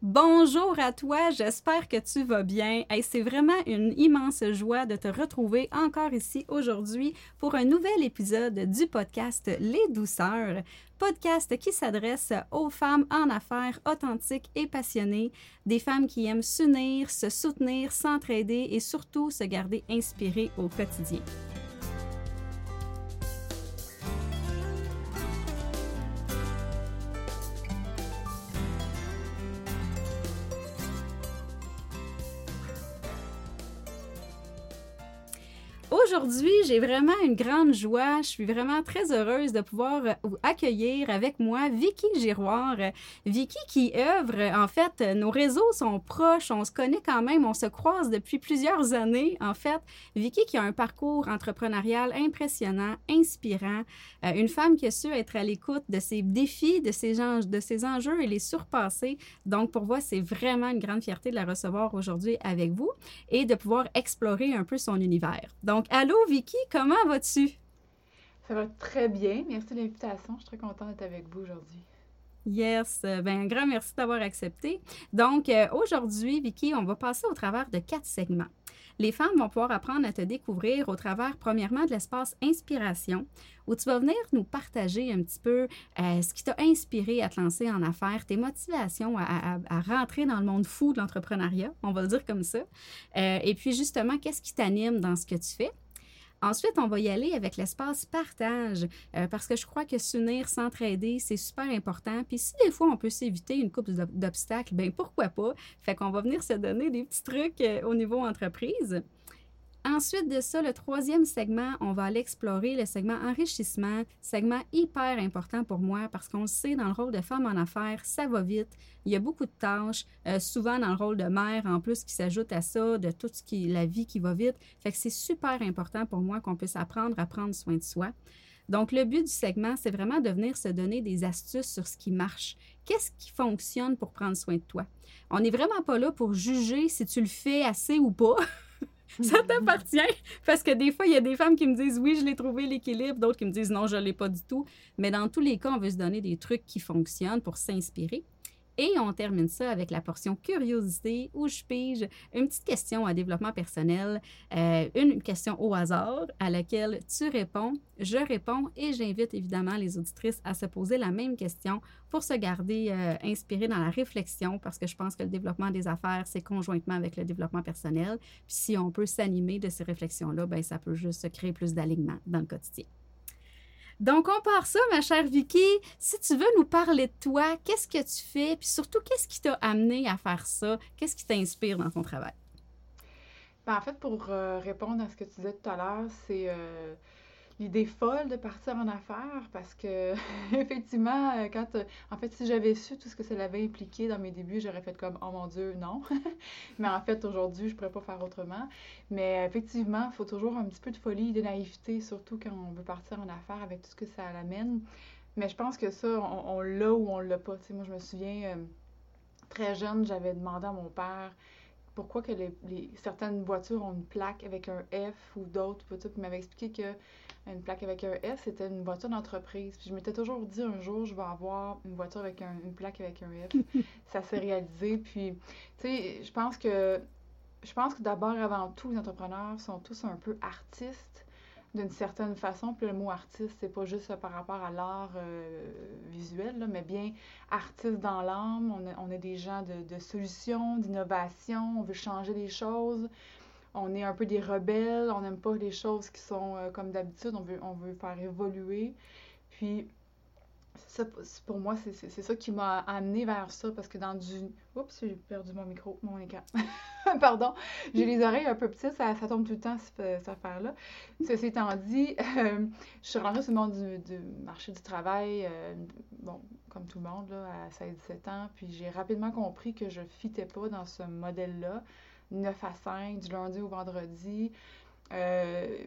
Bonjour à toi, j'espère que tu vas bien. c'est vraiment une immense joie de te retrouver encore ici aujourd'hui pour un nouvel épisode du podcast Les douceurs, podcast qui s'adresse aux femmes en affaires authentiques et passionnées, des femmes qui aiment s'unir, se soutenir, s'entraider et surtout se garder inspirées au quotidien. Aujourd'hui, j'ai vraiment une grande joie. Je suis vraiment très heureuse de pouvoir euh, accueillir avec moi Vicky Giroir. Vicky qui œuvre, en fait, nos réseaux sont proches, on se connaît quand même, on se croise depuis plusieurs années. En fait, Vicky qui a un parcours entrepreneurial impressionnant, inspirant, euh, une femme qui a su être à l'écoute de ses défis, de ses, de ses enjeux et les surpasser. Donc, pour moi, c'est vraiment une grande fierté de la recevoir aujourd'hui avec vous et de pouvoir explorer un peu son univers. Donc, Allô, Vicky, comment vas-tu? Ça va très bien. Merci de l'invitation. Je suis très contente d'être avec vous aujourd'hui. Yes, euh, ben un grand merci d'avoir accepté. Donc, euh, aujourd'hui, Vicky, on va passer au travers de quatre segments. Les femmes vont pouvoir apprendre à te découvrir au travers, premièrement, de l'espace inspiration, où tu vas venir nous partager un petit peu euh, ce qui t'a inspiré à te lancer en affaires, tes motivations à, rentrer dans le monde fou de l'entrepreneuriat, on va le dire comme ça. et puis, justement, qu'est-ce qui t'anime dans ce que tu fais? Ensuite, on va y aller avec l'espace partage euh, parce que je crois que s'unir, s'entraider, c'est super important. Puis si des fois on peut s'éviter une coupe d'obstacles, ben pourquoi pas? Fait qu'on va venir se donner des petits trucs euh, au niveau entreprise. Ensuite de ça, le troisième segment, on va aller explorer le segment enrichissement, segment hyper important pour moi parce qu'on le sait, dans le rôle de femme en affaires, ça va vite. Il y a beaucoup de tâches, euh, souvent dans le rôle de mère en plus qui s'ajoute à ça, de tout ce qui la vie qui va vite. Fait que c'est super important pour moi qu'on puisse apprendre à prendre soin de soi. Donc, le but du segment, c'est vraiment de venir se donner des astuces sur ce qui marche. Qu'est-ce qui fonctionne pour prendre soin de toi? On n'est vraiment pas là pour juger si tu le fais assez ou pas. ça t'appartient. Parce que des fois, il y a des femmes qui me disent oui, je l'ai trouvé l'équilibre, d'autres qui me disent non, je ne l'ai pas du tout. Mais dans tous les cas, on veut se donner des trucs qui fonctionnent pour s'inspirer. Et on termine ça avec la portion curiosité où je pige une petite question à développement personnel, euh, une question au hasard à laquelle tu réponds, je réponds et j'invite évidemment les auditrices à se poser la même question pour se garder euh, inspiré dans la réflexion parce que je pense que le développement des affaires, c'est conjointement avec le développement personnel. Si on peut s'animer de ces réflexions-là, ben ça peut juste créer plus d'alignement dans le quotidien. Donc, on part ça, ma chère Vicky. Si tu veux nous parler de toi, qu'est-ce que tu fais, puis surtout, qu'est-ce qui t'a amené à faire ça? Qu'est-ce qui t'inspire dans ton travail? Ben, en fait, pour euh, répondre à ce que tu disais tout à l'heure, c'est euh, l'idée folle de partir en affaires parce que, effectivement, euh, quand. Euh, en fait, si j'avais su tout ce que ça avait impliqué dans mes débuts, j'aurais fait comme Oh mon Dieu, non. Mais en fait, aujourd'hui, je pourrais pas faire autrement. Mais effectivement, il faut toujours un petit peu de folie, de naïveté, surtout quand on veut partir en affaires avec tout ce que ça amène. Mais je pense que ça, on, l'a ou on l'a pas. moi, je me souviens, euh, très jeune, j'avais demandé à mon père pourquoi que les, certaines voitures ont une plaque avec un F ou d'autres. Puis il m'avait expliqué que une plaque avec un S, c'était une voiture d'entreprise. Puis je m'étais toujours dit un jour, je vais avoir une voiture avec une plaque avec un F. ça s'est réalisé. Puis, tu sais, je pense que je pense que d'abord, avant tout, les entrepreneurs sont tous un peu artistes d'une certaine façon. Puis le mot artiste, c'est pas juste par rapport à l'art euh, visuel, mais bien artiste dans l'âme. On, est des gens de, de solutions, d'innovation, on veut changer les choses on est un peu des rebelles, on n'aime pas les choses qui sont euh, comme d'habitude, on veut, on veut faire évoluer. Puis, ça, pour moi, c'est ça qui m'a amené vers ça, parce que dans du... Oups, j'ai perdu mon micro, mon écran. Pardon, j'ai les oreilles un peu petites, ça, tombe tout le temps, cette, affaire-là. Ceci étant dit, euh, je suis rentrée sur le monde du, marché du travail, euh, bon, comme tout le monde, là, à 16-17 ans, puis j'ai rapidement compris que je ne fitais pas dans ce modèle-là. 9 à 5, du lundi au vendredi. Euh,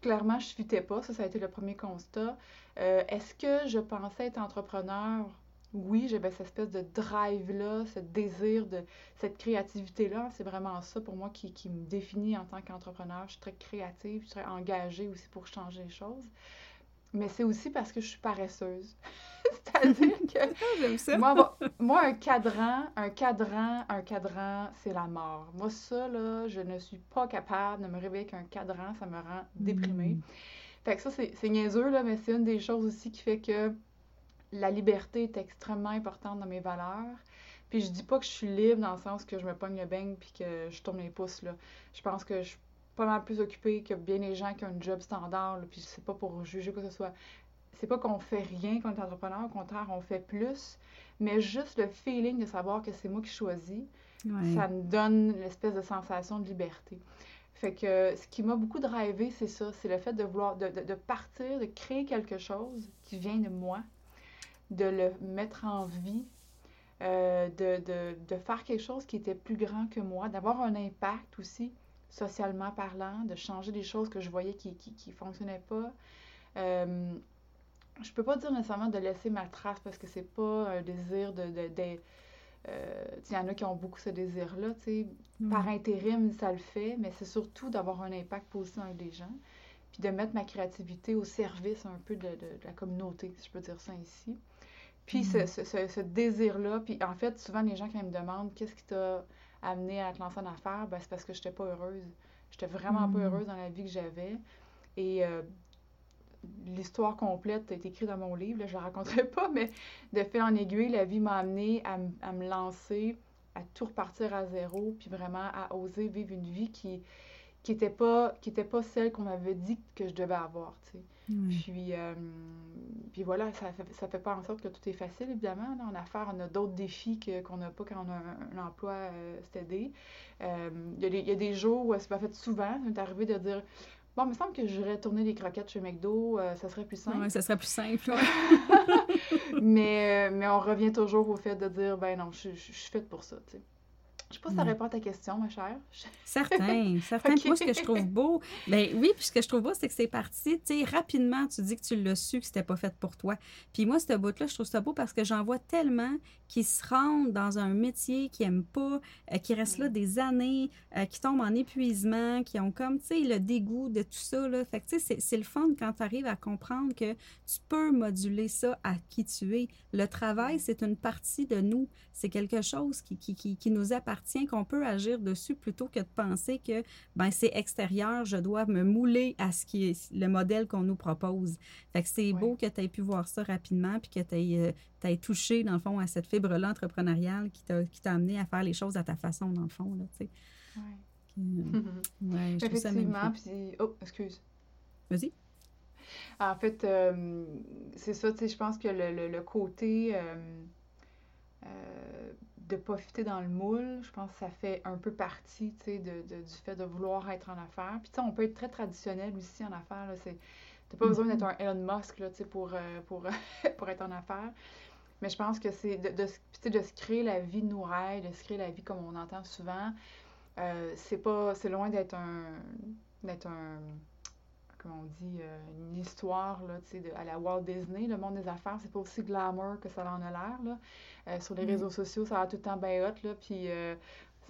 clairement, je ne fitais pas. Ça, ça a été le premier constat. Euh, est-ce que je pensais être entrepreneur? Oui, j'avais cette espèce de drive-là, ce désir, de cette créativité-là. C'est vraiment ça pour moi qui, qui me définit en tant qu'entrepreneur. Je suis très créative, je suis très engagée aussi pour changer les choses. Mais c'est aussi parce que je suis paresseuse. C'est-à-dire que Ah, ça. moi, moi, un cadran, un cadran, un cadran, c'est la mort. Moi, ça, là, je ne suis pas capable de me réveiller avec un cadran, ça me rend déprimée. Mm. Fait que ça, c'est c'est niaiseux, là, mais c'est une des choses aussi qui fait que la liberté est extrêmement importante dans mes valeurs. Puis je dis pas que je suis libre dans le sens que je me pogne le beigne puis que je tourne les pouces, là. Je pense que je suis pas mal plus occupée que bien les gens qui ont un job standard, là, puis c'est pas pour juger quoi que ce soit. C'est pas qu'on fait rien quand on est entrepreneur, au contraire, on fait plus. Mais juste le feeling de savoir que c'est moi qui choisis, Ouais. ça me donne l'espèce de sensation de liberté. Fait que ce qui m'a beaucoup drivé, c'est ça, c'est le fait de vouloir, de, de- de partir, de créer quelque chose qui vient de moi, de le mettre en vie, euh, de, de- de faire quelque chose qui était plus grand que moi, d'avoir un impact aussi, socialement parlant, de changer des choses que je voyais qui qui, qui fonctionnaient pas. Euh, je peux pas dire nécessairement de laisser ma trace parce que c'est pas un désir de, de, de- euh, il y en a qui ont beaucoup ce désir-là, par intérim, ça le fait, mais c'est surtout d'avoir un impact positif dans les gens, puis de mettre ma créativité au service un peu de, de- la communauté, si je peux dire ça ainsi. Puis ce, Mm. ce- ce- ce désir-là, puis en fait, souvent les gens qui me demandent qu'est-ce qui t'a amené à te lancer en affaires, ben, c'est parce que j'étais pas heureuse. J'étais vraiment pas Mm. heureuse dans la vie que j'avais. Et euh, l'histoire complète est écrite dans mon livre, là, je la raconterai pas, mais de fil en aiguille, la vie m'a amené à, me lancer, à tout repartir à zéro, puis vraiment à oser vivre une vie qui qui était pas qui était pas celle qu'on m'avait dit que je devais avoir, tu sais. Ouais. Puis, euh, puis voilà, ça fait, ça fait pas en sorte que tout est facile, évidemment. Là, en affaires, on a d'autres défis qu'on n'a pas quand on a un, un emploi euh, stédé. Euh, Il y, a des- il y a des jours où c'est pas fait souvent, ça m'est arrivé de dire Bon, il me semble que j'irais tourner des croquettes chez McDo, euh, ça serait plus simple. Ouais, ça serait plus simple. ouais. mais, euh, mais on revient toujours au fait de dire Ben non, je suis faite pour ça, tu sais. Je sais pas si ça Ouais. répond à ta question, ma chère. Certain, certain. Puis Ok. Moi, ce que je trouve beau, ben oui, puis ce que je trouve beau, c'est que c'est parti, tu sais, rapidement, tu dis que tu l'as su, que c'était pas fait pour toi. Puis moi, ce bout-là, je trouve ça beau parce que j'en vois tellement qui se rendent dans un métier qu'ils aiment pas, euh, qui restent là Mm. des années, euh, qui tombent en épuisement, qui ont comme, tu sais, le dégoût de tout ça, là. Fait que, tu sais, c'est- c'est le fun quand tu arrives à comprendre que tu peux moduler ça à qui tu es. Le travail, c'est une partie de nous. C'est quelque chose qui, qui, qui, qui nous appartient, qu'on peut agir dessus plutôt que de penser que ben, c'est extérieur, je dois me mouler à ce qui est le modèle qu'on nous propose. Fait que c'est Ouais. beau que tu aies pu voir ça rapidement puis que tu aies, touché, dans le fond, à cette fibre-là entrepreneuriale qui t'a qui t'a amené à faire les choses à ta façon, dans le fond. Là, tu sais. Ouais. Euh, ouais, je Effectivement, puis... Oh, excuse. Vas-y. En fait, euh, c'est ça, tu sais, je pense que le, le- le côté euh, euh, de pas fitter dans le moule, je pense que ça fait un peu partie, tu sais, de, de- du fait de vouloir être en affaires. Puis, tu sais, on peut être très traditionnel aussi en affaires, là, c'est... T'as pas besoin d'être un Elon Musk, là, tu sais, pour, euh, pour, pour être en affaires. Mais je pense que c'est de, de, tu de se créer la vie de nos rêves, de se créer la vie comme on entend souvent. Euh, c'est pas... C'est loin d'être un... d'être un comment on dit, euh, une histoire là, de- à la Walt Disney. Le monde des affaires, c'est pas aussi glamour que ça en a l'air. Euh, sur les Mm. réseaux sociaux, ça a tout le temps bien hot. Là, puis euh,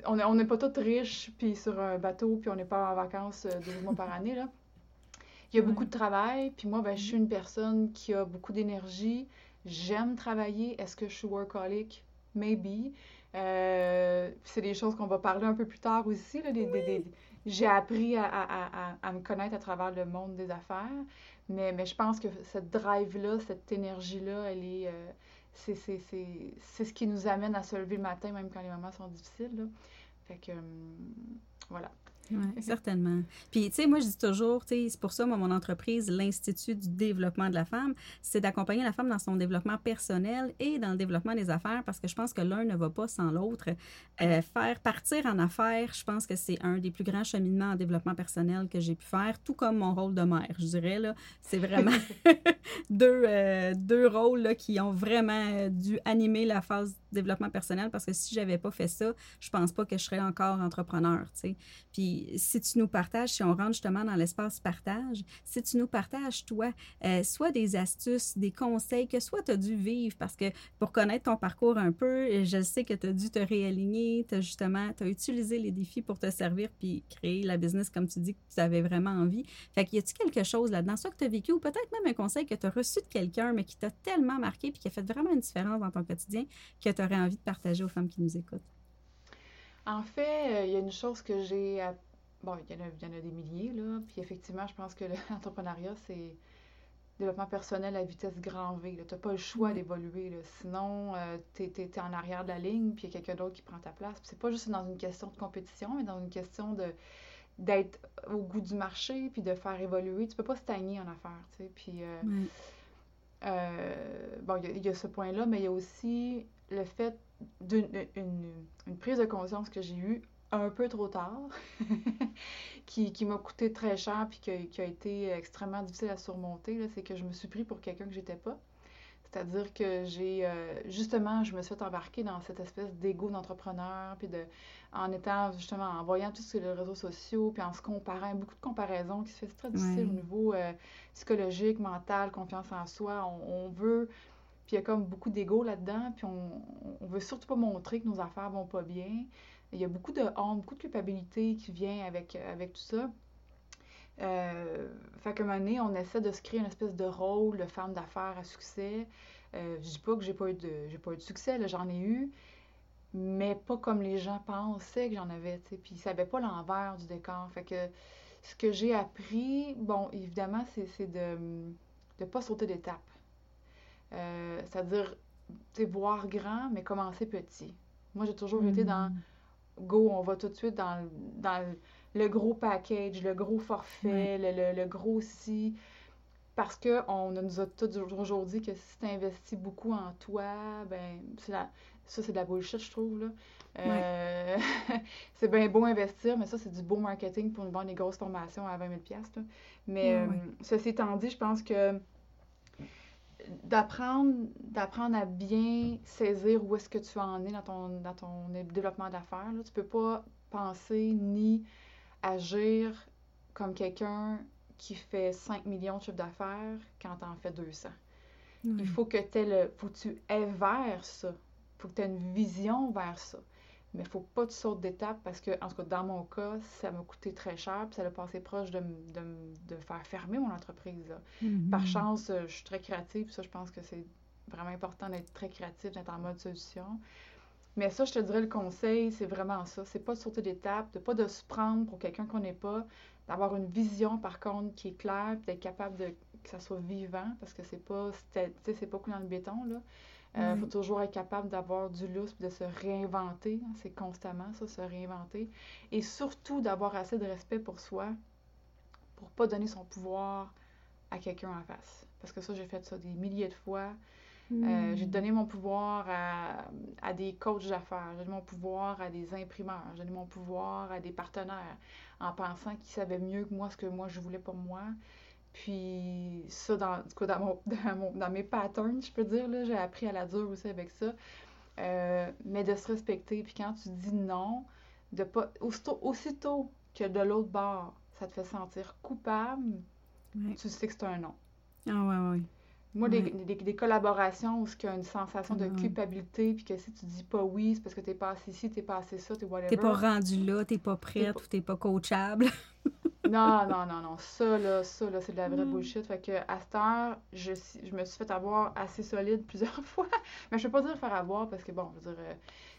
on est- on n'est pas tous riches, puis sur un bateau, puis on n'est pas en vacances euh, deux mois par année. Là. Il y a Ouais. beaucoup de travail, puis moi, ben, je suis une personne qui a beaucoup d'énergie. J'aime travailler. Est-ce que je suis workaholic? Maybe. C'est des choses qu'on va parler un peu plus tard aussi. Là, des- des- des- j'ai appris à, me connaître à travers le monde des affaires. Mais, je pense que cette drive-là, cette énergie-là, elle est. euh, c'est, c'est, c'est, c'est ce qui nous amène à se lever le matin, même quand les moments sont difficiles. Fait que. hum, voilà. Oui, certainement. Puis, tu sais, moi, je dis toujours, tu sais, c'est pour ça, moi, mon entreprise, l'Institut du développement de la femme, c'est d'accompagner la femme dans son développement personnel et dans le développement des affaires parce que je pense que l'un ne va pas sans l'autre. Euh, faire partir en affaires, je pense que c'est un des plus grands cheminements en développement personnel que j'ai pu faire, tout comme mon rôle de mère, je dirais, là. C'est vraiment deux, euh, deux rôles là, qui ont vraiment euh, dû animer la phase développement personnel parce que si j'avais pas fait ça, je pense pas que je serais encore entrepreneur, tu sais. Puis si tu nous partages, si on rentre justement dans l'espace partage, si tu nous partages, toi, euh, soit des astuces, des conseils que soit tu as dû vivre parce que pour connaître ton parcours un peu, je sais que tu as dû te réaligner, tu as justement, tu utilisé les défis pour te servir puis créer la business comme tu dis que tu avais vraiment envie. Fait qu'il y a-tu quelque chose là-dedans, soit que tu as vécu ou peut-être même un conseil que tu as reçu de quelqu'un mais qui t'a tellement marqué puis qui a fait vraiment une différence dans ton quotidien que tu aurais envie de partager aux femmes qui nous écoutent? En fait, euh, il y a une chose que j'ai. Bon, il y, en a, il y en a des milliers, là. Puis effectivement, je pense que l'entrepreneuriat, c'est développement personnel à vitesse grand V. Tu n'as pas le choix d'évoluer. Sinon, euh, tu es, en arrière de la ligne, puis il y a quelqu'un d'autre qui prend ta place. C'est pas juste dans une question de compétition, mais dans une question de d'être au goût du marché, puis de faire évoluer. Tu peux pas stagner en affaires, tu sais. Puis, euh, euh, bon, il y, a ce point-là, mais il y a aussi le fait d'une une, prise de conscience que j'ai eue un peu trop tard, qui, qui m'a coûté très cher puis qui a, été extrêmement difficile à surmonter, c'est que je me suis pris pour quelqu'un que j'étais pas. C'est-à-dire que j'ai euh, justement, je me suis embarquée dans cette espèce d'ego d'entrepreneur, puis de en étant justement en voyant tout sur les réseaux sociaux, puis en se comparant, beaucoup de comparaisons qui se fait très difficile au niveau euh, psychologique, mental, confiance en soi. On, veut, puis il y a comme beaucoup d'ego là-dedans, puis on, on veut surtout pas montrer que nos affaires vont pas bien. Il y a beaucoup de honte, beaucoup de culpabilité qui vient avec, avec tout ça. Euh, fait qu'à un moment donné, on essaie de se créer une espèce de rôle de femme d'affaires à succès. Euh, je dis pas que j'ai pas eu de j'ai pas eu de succès, j'en ai eu, mais pas comme les gens pensaient que j'en avais. Puis ils savaient pas l'envers du décor. Fait que ce que j'ai appris, bon, évidemment, c'est de ne pas sauter d'étape. Euh, c'est-à-dire, tu voir grand, mais commencer petit. Moi, j'ai toujours été dans mm go, on va tout de suite dans, dans le gros package, le gros forfait, le, gros si. Parce qu'on nous a tous aujourd'hui que si tu investis beaucoup en toi, ben, la, ça, c'est de la bullshit, je trouve. Là. Euh, c'est bien beau investir, mais ça, c'est du beau marketing pour nous vendre des grosses formations à 20 000 là. Mais euh, ceci étant dit, je pense que d'apprendre d'apprendre à bien saisir où est-ce que tu en es dans ton, dans ton développement d'affaires. Tu peux pas penser ni agir comme quelqu'un qui fait 5 millions de chiffres d'affaires quand tu en fais 200. Il faut que, le, faut que tu aies vers ça. Il faut que tu aies une vision vers ça. Mais il ne faut pas que tu sautes d'étape parce que, en tout cas, dans mon cas, ça m'a coûté très cher, puis ça a passé proche de, de, de faire fermer mon entreprise. Mm-hmm. Par chance, euh, je suis très créative, ça, je pense que c'est vraiment important d'être très créatif, d'être en mode solution. Mais ça, je te dirais, le conseil, c'est vraiment ça. C'est pas de sauter d'étape, de pas de se prendre pour quelqu'un qu'on n'est pas, d'avoir une vision, par contre, qui est claire, puis d'être capable de que ça soit vivant, parce que c'est pas, c'est pas cool dans le béton, là. Il euh, faut toujours être capable d'avoir du lustre, de se réinventer. Hein, c'est constamment ça, se réinventer. Et surtout d'avoir assez de respect pour soi pour pas donner son pouvoir à quelqu'un en face. Parce que ça, j'ai fait ça des milliers de fois. Euh, hmm. j'ai donné mon pouvoir à, à des coachs d'affaires, j'ai donné mon pouvoir à des imprimeurs, j'ai donné mon pouvoir à des partenaires en pensant qu'ils savaient mieux que moi ce que moi je voulais pour moi. Puis ça, dans, dans, mon, dans, mes patterns, je peux dire, j'ai appris à la dure aussi avec ça. Euh, mais de se respecter. Puis quand tu dis non, de pas. Aussitôt, aussitôt que de l'autre bord, ça te fait sentir coupable, tu sais que c'est un non. Ah ouais, ouais. Moi, des, des, collaborations où il y a une sensation de culpabilité, puis que si tu dis pas oui, c'est parce que t'es pas assez ici, t'es pas assez ça, t'es whatever. T'es pas rendu là, t'es pas prête ou t'es pas coachable. non, non, non, non. Ça, là, ça, là, c'est de la vraie mm. bullshit. Fait que, à cette heure, je, je me suis fait avoir assez solide plusieurs fois. mais je peux pas dire faire avoir parce que, bon, je veux dire, euh,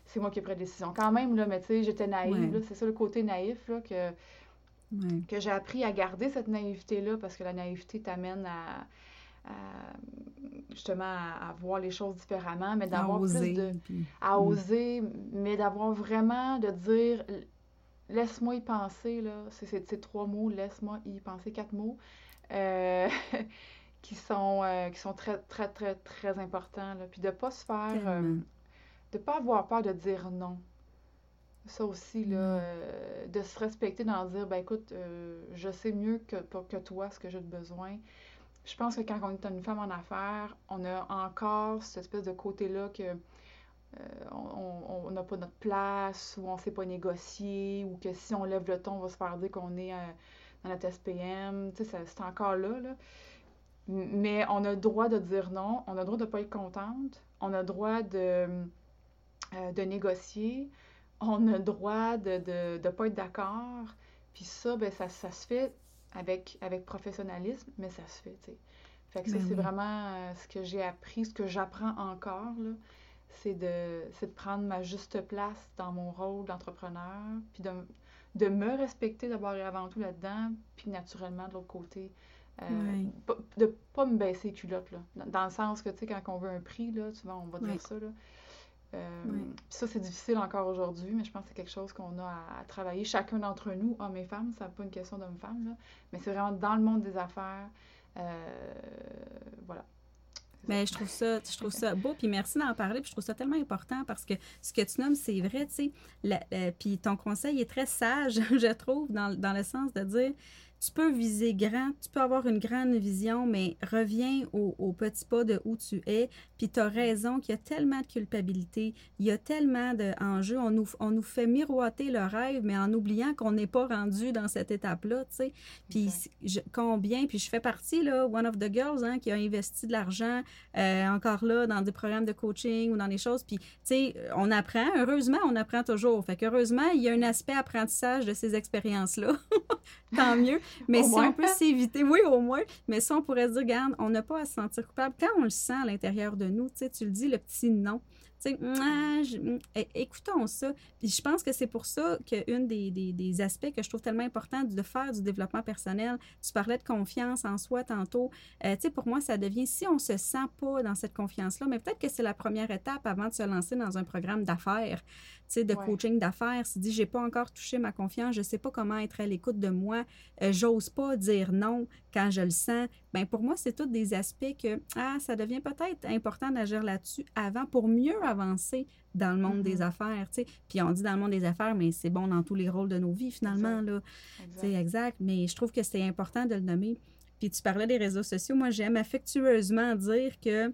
c'est moi qui ai pris la décision. Quand même, là, mais tu sais, j'étais naïve, C'est ça le côté naïf, là, que, que j'ai appris à garder cette naïveté-là parce que la naïveté t'amène à, justement à, voir les choses différemment, mais d'avoir plus de... À oser, mais d'avoir vraiment de dire laisse-moi y penser, là. C'est ces trois mots, laisse-moi y penser, quatre mots, euh, qui, sont, euh, qui sont très, très, très, très importants, là. Puis de pas se faire... Euh, de pas avoir peur de dire non. Ça aussi, là, de se respecter dans dire, ben écoute, je sais mieux que, que toi ce que j'ai besoin. Je pense que quand on est une femme en affaires, on a encore cette espèce de côté-là que on n'a pas notre place, ou on ne sait pas négocier, ou que si on lève le ton, on va se faire dire qu'on est dans notre SPM. Tu sais, c'est encore là, là. Mais on a le droit de dire non, on a le droit de ne pas être contente, on a le droit de, de négocier, on a le droit de ne de, pas être d'accord. Puis ça, ben, ça, ça, se fait avec, avec professionnalisme, mais ça se fait, tu sais. Fait que ça, ben c'est vraiment euh, ce que j'ai appris, ce que j'apprends encore, là. C'est de, de prendre ma juste place dans mon rôle d'entrepreneur, puis de, de me respecter d'abord et avant tout là-dedans, puis naturellement de l'autre côté. Euh, de pas me baisser les culottes, là. Dans, le sens que, tu sais, quand on veut un prix, là, souvent on va dire ça, là. Euh, ça, c'est difficile encore aujourd'hui, mais je pense que c'est quelque chose qu'on a à, travailler, chacun d'entre nous, hommes et femmes. Ça n'est pas une question d'homme-femme, mais c'est vraiment dans le monde des affaires. Euh, voilà. Mais je trouve ça, je trouve ça beau, puis merci d'en parler, puis je trouve ça tellement important parce que ce que tu nommes, c'est vrai, tu sais, puis ton conseil est très sage, je trouve, dans, dans le sens de dire, tu peux viser grand, tu peux avoir une grande vision, mais reviens au, au petit pas de où tu es. Puis tu as raison qu'il y a tellement de culpabilité, il y a tellement d'enjeux. On nous, on nous fait miroiter le rêve, mais en oubliant qu'on n'est pas rendu dans cette étape-là, tu sais. Puis combien, puis je fais partie, là, one of the girls, hein, qui a investi de l'argent euh, encore là dans des programmes de coaching ou dans des choses. Puis, tu sais, on apprend. Heureusement, on apprend toujours. Fait qu'heureusement, il y a un aspect apprentissage de ces expériences-là. Tant mieux. Mais si on peut s'éviter, oui, au moins, mais si on pourrait se dire, regarde, on n'a pas à se sentir coupable. Quand on le sent à l'intérieur de nous, tu le dis, le petit non. Tu sais, mm, écoutons ça. Puis je pense que c'est pour ça qu'un des, des, des, aspects que je trouve tellement important de faire du développement personnel, tu parlais de confiance en soi tantôt. Euh, tu sais, pour moi, ça devient, si on se sent pas dans cette confiance-là, mais peut-être que c'est la première étape avant de se lancer dans un programme d'affaires sais, de coaching d'affaires, si dit j'ai pas encore touché ma confiance, je sais pas comment être à l'écoute de moi, euh, j'ose pas dire non quand je le sens. Ben pour moi, c'est tous des aspects que ah, ça devient peut-être important d'agir là-dessus avant pour mieux avancer dans le monde des mm-hmm. affaires, tu sais. Puis on dit dans le monde des affaires, mais c'est bon dans tous les rôles de nos vies finalement là. C'est exact, mais je trouve que c'est important de le nommer. Puis tu parlais des réseaux sociaux, moi j'aime affectueusement dire que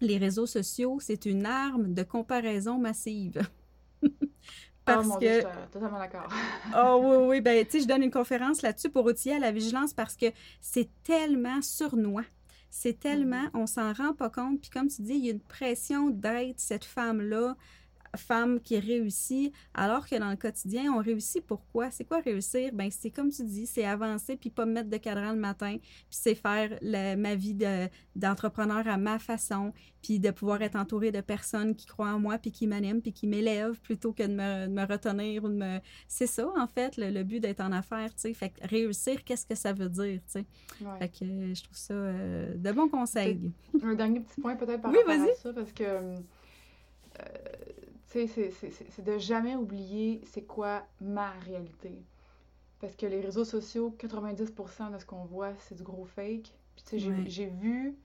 les réseaux sociaux, c'est une arme de comparaison massive. Parce oh, que. totalement d'accord. oh oui, oui. Ben, tu sais, je donne une conférence là-dessus pour outiller à la vigilance parce que c'est tellement sournois. C'est tellement, mm-hmm. on s'en rend pas compte. Puis comme tu dis, il y a une pression d'être cette femme-là femme qui réussit, alors que dans le quotidien, on réussit pourquoi? C'est quoi réussir? Ben c'est comme tu dis, c'est avancer puis pas me mettre de cadran le matin, puis c'est faire ma vie d'entrepreneur à ma façon, puis de pouvoir être entouré de personnes qui croient en moi, puis qui m'animent, puis qui m'élèvent plutôt que de me, retenir ou de me... C'est ça, en fait, le, but d'être en affaires, tu sais. Fait que réussir, qu'est-ce que ça veut dire, tu sais? Fait que euh, je trouve ça euh, de bons conseils. Un dernier petit point peut-être par rapport à ça, parce que... Euh, c'est de jamais oublier c'est quoi ma réalité. Parce que les réseaux sociaux, 90% de ce qu'on voit, c'est du gros fake. Puis tu sais, j'ai vu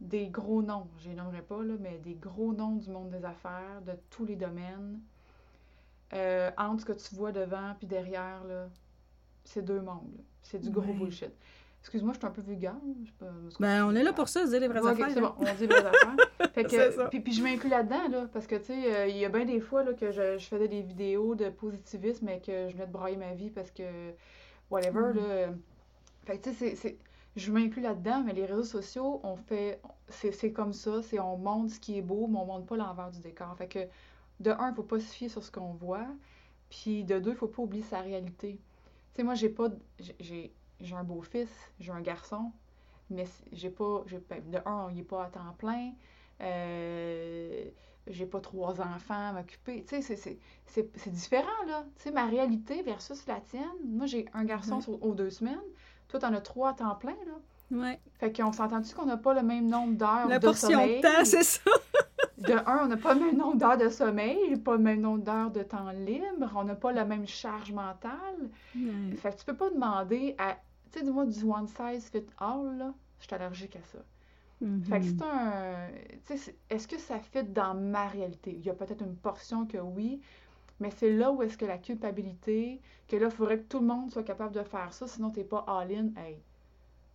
des gros noms, je les nommerai pas, là, mais des gros noms du monde des affaires, de tous les domaines. Euh, entre ce que tu vois devant puis derrière, là, c'est deux mondes. C'est du gros bullshit. Excuse-moi, je suis un peu vulgaire. ben, on est là pour ça, dire les vraies affaires. c'est bon, on dit les vraies affaires. Fait que, puis, puis, je m'inclus là-dedans, là, parce que, tu sais, euh, il y a bien des fois là, que je, je, faisais des vidéos de positivisme, mais que je venais de brailler ma vie parce que, whatever, là. Mm. Fait que, tu sais, c'est je m'inclus là-dedans, mais les réseaux sociaux, on fait, c'est comme ça, c'est on montre ce qui est beau, mais on montre pas l'envers du décor. Fait que, de un, il faut pas se fier sur ce qu'on voit, puis de deux, il faut pas oublier sa réalité. Tu sais, moi, j'ai pas, j'ai j'ai un beau-fils, j'ai un garçon, mais j'ai pas, de un, il est pas à temps plein, euh, j'ai pas trois enfants à m'occuper. Tu sais, c'est différent, là. Tu sais, ma réalité versus la tienne. Moi, j'ai un garçon aux deux semaines. Toi, t'en as trois à temps plein, là. Ouais. Fait qu'on s'entend-tu qu'on n'a pas le même nombre d'heures de portion de temps, c'est ça. de un, on n'a pas le même nombre d'heures de sommeil, pas le même nombre d'heures de temps libre, on n'a pas la même charge mentale. Fait que tu peux pas demander à tu sais, dis-moi du one size fit all, là, je suis allergique à ça. Fait que c'est un. Tu sais, est-ce que ça fit dans ma réalité? Il y a peut-être une portion que oui, mais c'est là où est-ce que la culpabilité, que là, il faudrait que tout le monde soit capable de faire ça, sinon t'es pas all-in. Hey,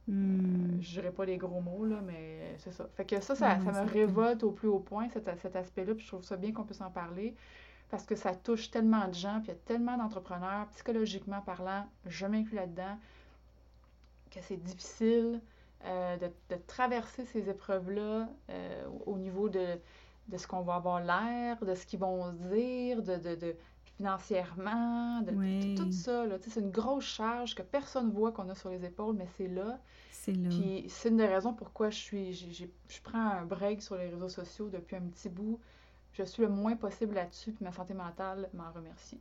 Hmm. je dirais pas les gros mots, là, mais c'est ça. Fait que ça, ça, me révolte au plus haut point, cet, cet aspect-là, puis je trouve ça bien qu'on puisse en parler, parce que ça touche tellement de gens, puis il y a tellement d'entrepreneurs, psychologiquement parlant, je m'inclus là-dedans, que c'est difficile euh, de, de traverser ces épreuves-là euh, au au niveau de, de ce qu'on va avoir l'air, de ce qu'ils vont se dire, de, de, de financièrement, de, Oui. tout ça. C'est une grosse charge que personne voit qu'on a sur les épaules, mais c'est là. C'est là. Puis c'est une des raisons pourquoi je suis, j'ai- j'ai- je prends un break sur les réseaux sociaux depuis un petit bout. Je suis le moins possible là-dessus, puis ma santé mentale m'en remercie.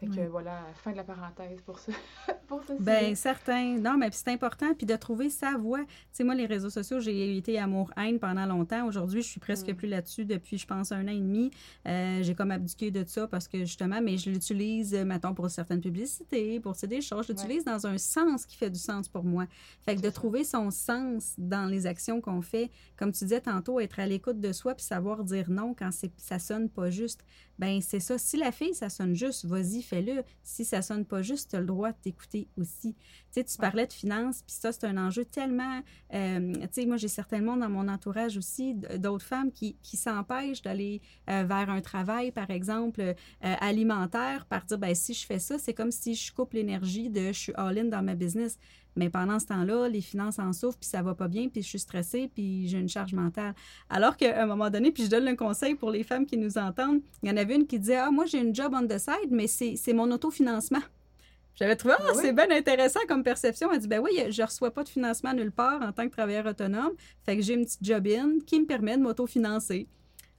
Fait que Oui. voilà, fin de la parenthèse pour ce, pour Ben sujet. certain. Non, mais c'est important, puis de trouver sa voie. Tu sais, moi, les réseaux sociaux, j'ai été amour-haine pendant longtemps. Aujourd'hui, je suis presque Mm. plus là-dessus depuis, je pense, un an et demi. Euh, j'ai comme abdiqué de ça parce que justement, mais je l'utilise, mettons, pour certaines publicités, pour des choses. Je l'utilise dans un sens qui fait du sens pour moi. Fait que de ça. trouver son sens dans les actions qu'on fait, comme tu disais tantôt, être à l'écoute de soi puis savoir dire non quand ça sonne pas juste. Ben c'est ça. Si la fille, ça sonne juste, vas-y, fais-le. Si ça sonne pas juste, tu as le droit de t'écouter aussi. Tu sais, tu parlais de finances, puis ça, c'est un enjeu tellement... euh, tu sais, moi, j'ai certainement dans mon entourage aussi d'autres femmes qui, qui s'empêchent d'aller euh, vers un travail, par exemple, euh, alimentaire, par dire, ben si je fais ça, c'est comme si je coupe l'énergie de je suis all-in dans ma business. Mais pendant ce temps-là, les finances en souffrent, puis ça va pas bien, puis je suis stressée, puis j'ai une charge mentale. Alors qu'à un moment donné, puis je donne le conseil pour les femmes qui nous entendent, il y en avait une qui disait Ah, moi, j'ai une job on the side, mais c'est mon autofinancement. J'avais trouvé, ah, oui? c'est bien intéressant comme perception. Elle dit, ben oui, je reçois pas de financement nulle part en tant que travailleur autonome. Fait que j'ai une petite job-in qui me permet de m'autofinancer.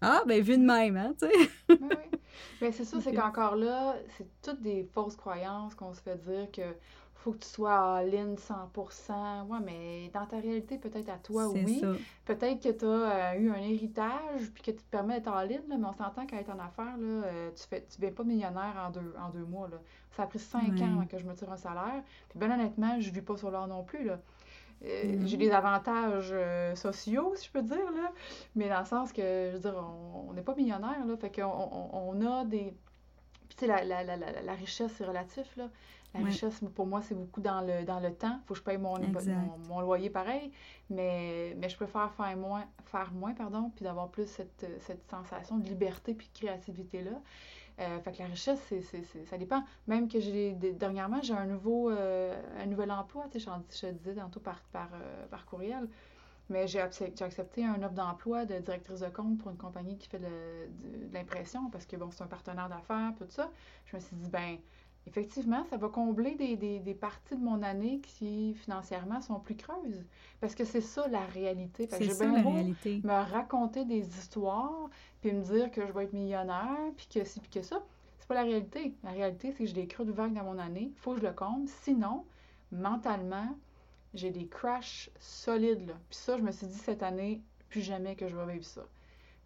Ah, ben vu de même, hein, tu sais. Oui, oui. Mais c'est ça, c'est qu'encore là, c'est toutes des fausses croyances qu'on se fait dire que faut que tu sois all-in 100%. Ouais, mais dans ta réalité, peut-être à toi, oui. Peut-être que tu as eu un héritage puis que tu te permets d'être all-in, là, mais on s'entend qu'à être en affaires, là, euh, tu fais, tu viens pas millionnaire en deux, en deux mois. Là. Ça a pris cinq Ouais. ans que je me tire un salaire. Puis ben honnêtement, je vis pas sur l'or non plus. Là. Euh. J'ai des avantages euh, sociaux, si je peux dire, là, mais dans le sens que, je veux dire, on n'est pas millionnaire, là, fait qu'on on, on a des... Puis tu sais, la, la, la, la, la richesse, c'est relatif, là. La Ouais. richesse, pour moi, c'est beaucoup dans le, dans le temps. Faut que je paye mon, mon, mon loyer pareil, mais, mais je préfère faire moins, faire moins pardon, puis d'avoir plus cette, cette sensation de liberté puis de créativité-là. Euh, fait que la richesse, c'est, ça dépend. Même que j'ai dernièrement, j'ai un nouveau euh, un nouvel emploi, tu sais, je te disais tantôt par, par, euh, par courriel, mais j'ai accep- j'ai accepté un offre d'emploi de directrice de compte pour une compagnie qui fait le- de, de l'impression, parce que bon, c'est un partenaire d'affaires, tout ça. Je me suis dit, ben, effectivement, ça va combler des, des, des parties de mon année qui, financièrement, sont plus creuses. Parce que c'est ça la réalité. Fait que C'est j'ai ça bien la beau réalité. me raconter des histoires, puis me dire que je vais être millionnaire, puis que ci, puis que ça. C'est pas la réalité. La réalité, c'est que j'ai des creux de vague dans mon année. faut que je le comble. Sinon, mentalement, j'ai des crashs solides. Là. Puis ça, je me suis dit cette année, plus jamais que je vais vivre ça.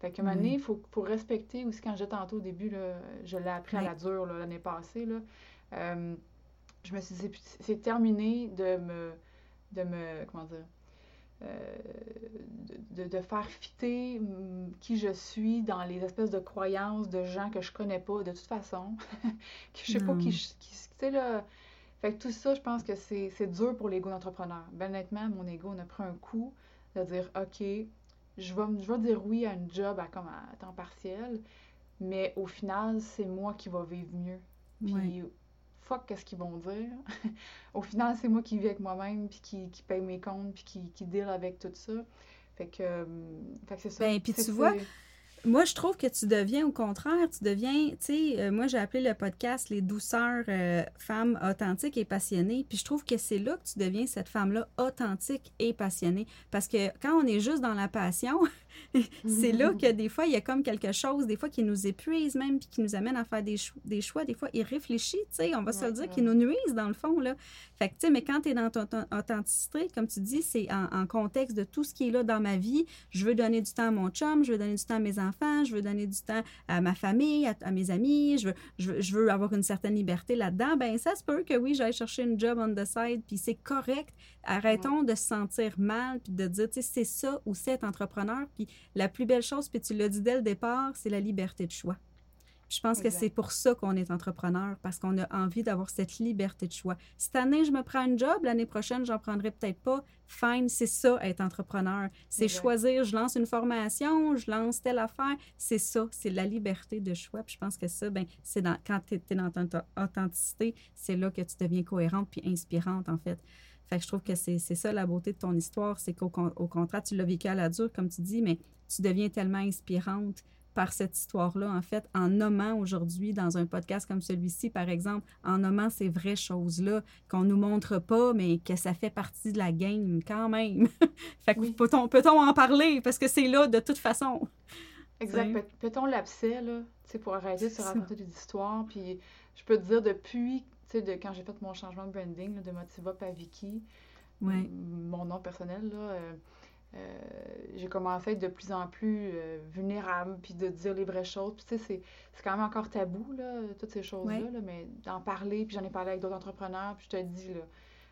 Fait que, il faut, faut respecter aussi, quand je disais tantôt au début, là, je l'ai appris à la dure l'année passée. Là, euh, je me suis dit, c'est- terminé de me, de me, comment dire, euh, de, de- faire fitter hum, qui je suis dans les espèces de croyances de gens que je connais pas de toute façon, que je sais pas Non. qui, tu sais là. Fait que tout ça, je pense que c'est dur pour l'ego d'entrepreneur. Ben honnêtement, mon ego on a pris un coup de dire OK, je vais, je vais dire oui à une job à, comme à temps partiel, mais au final, c'est moi qui va vivre mieux. Puis Ouais. Fuck qu'est-ce qu'ils vont dire? Au final, c'est moi qui vis avec moi-même, puis qui, qui paye mes comptes, puis qui, qui deal avec tout ça. Fait que, euh, fait que c'est ça. Ben, puis tu vois, Moi, je trouve que tu deviens au contraire, tu deviens, tu sais, euh, moi j'ai appelé le podcast Les douceurs euh, femmes authentiques et passionnées. Puis je trouve que c'est là que tu deviens cette femme-là authentique et passionnée. Parce que quand on est juste dans la passion, c'est là que des fois, il y a comme quelque chose, des fois, qui nous épuise même, puis qui nous amène à faire des, cho- des choix, des fois irréfléchis, tu sais, on va se Ouais, le dire, c'est qui nous nuisent dans le fond, là. Fait que, tu sais, mais quand tu es dans ton, ton authenticité, comme tu dis, c'est en, en contexte de tout ce qui est là dans ma vie. Je veux donner du temps à mon chum, je veux donner du temps à mes enfants, je veux donner du temps à ma famille, à, à mes amis, je veux, je, veux, je veux avoir une certaine liberté là-dedans. Ben ça se peut que oui, j'aille chercher une job on the side, puis c'est correct. Arrêtons de se sentir mal, puis de dire, tu sais, c'est ça ou c'est être entrepreneur. Puis la plus belle chose, puis tu l'as dit dès le départ, c'est la liberté de choix. je pense que c'est pour ça qu'on est entrepreneur, parce qu'on a envie d'avoir cette liberté de choix. Cette année, je me prends un job, l'année prochaine, j'en prendrai peut-être pas. Fine, c'est ça, être entrepreneur. C'est choisir, je lance une formation, je lance telle affaire. C'est ça, c'est la liberté de choix. Puis je pense que ça, ben, c'est quand tu es, dans ton authenticité, c'est là que tu deviens cohérente puis inspirante, en fait. Fait que je trouve que c'est ça la beauté de ton histoire, c'est qu'au au contraire, tu l'as vécu à la dure, comme tu dis, mais tu deviens tellement inspirante par cette histoire-là, en fait, en nommant aujourd'hui dans un podcast comme celui-ci, par exemple, en nommant ces vraies choses-là qu'on nous montre pas, mais que ça fait partie de la game quand même. fait que Oui. peut-on peut-on en parler? Parce que c'est là de toute façon. Exact. Peut-on l'abcès, là, pour arrêter de se raconter des histoires. Puis je peux te dire, depuis, sais, de quand j'ai fait mon changement de branding, là, de Motivop à Vicky, Ouais. m- mon nom personnel, là, euh, euh, j'ai commencé à être de plus en plus euh, vulnérable, puis de dire les vraies choses. Puis tu sais, c'est c'est quand même encore tabou, là, toutes ces choses-là, là, mais d'en parler, puis j'en ai parlé avec d'autres entrepreneurs, puis je te dis, là,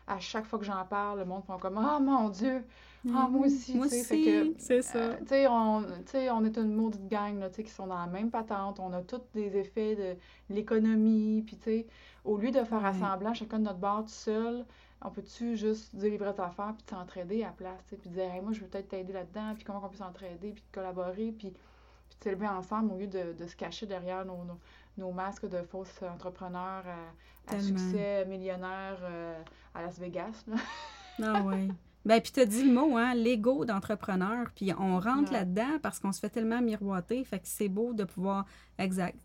à chaque fois que j'en parle, le monde font comme « Ah, mon Dieu! Ah, moi aussi! Moi aussi, que, c'est ça. euh, tu sais, on, on est une maudite gang là, tu sais, qui sont dans la même patente. On a tous des effets de l'économie. Puis, tu sais, au lieu de faire Ouais. assemblant chacun de notre bar tout seul, on peut-tu juste dire les vraies affaires puis de s'entraider à la place, tu sais, puis dire, Hey, moi, je veux peut-être t'aider là-dedans, puis comment on peut s'entraider, puis collaborer, puis, s'élever ensemble au lieu de, de se cacher derrière nos, nos, nos masques de fausses entrepreneurs à, à succès millionnaire euh, à Las Vegas. Là. Ah oui. Ben, puis tu as dit le mot, hein, l'ego d'entrepreneur. Puis on rentre Ouais. là-dedans parce qu'on se fait tellement miroiter. Fait que c'est beau de pouvoir, exact,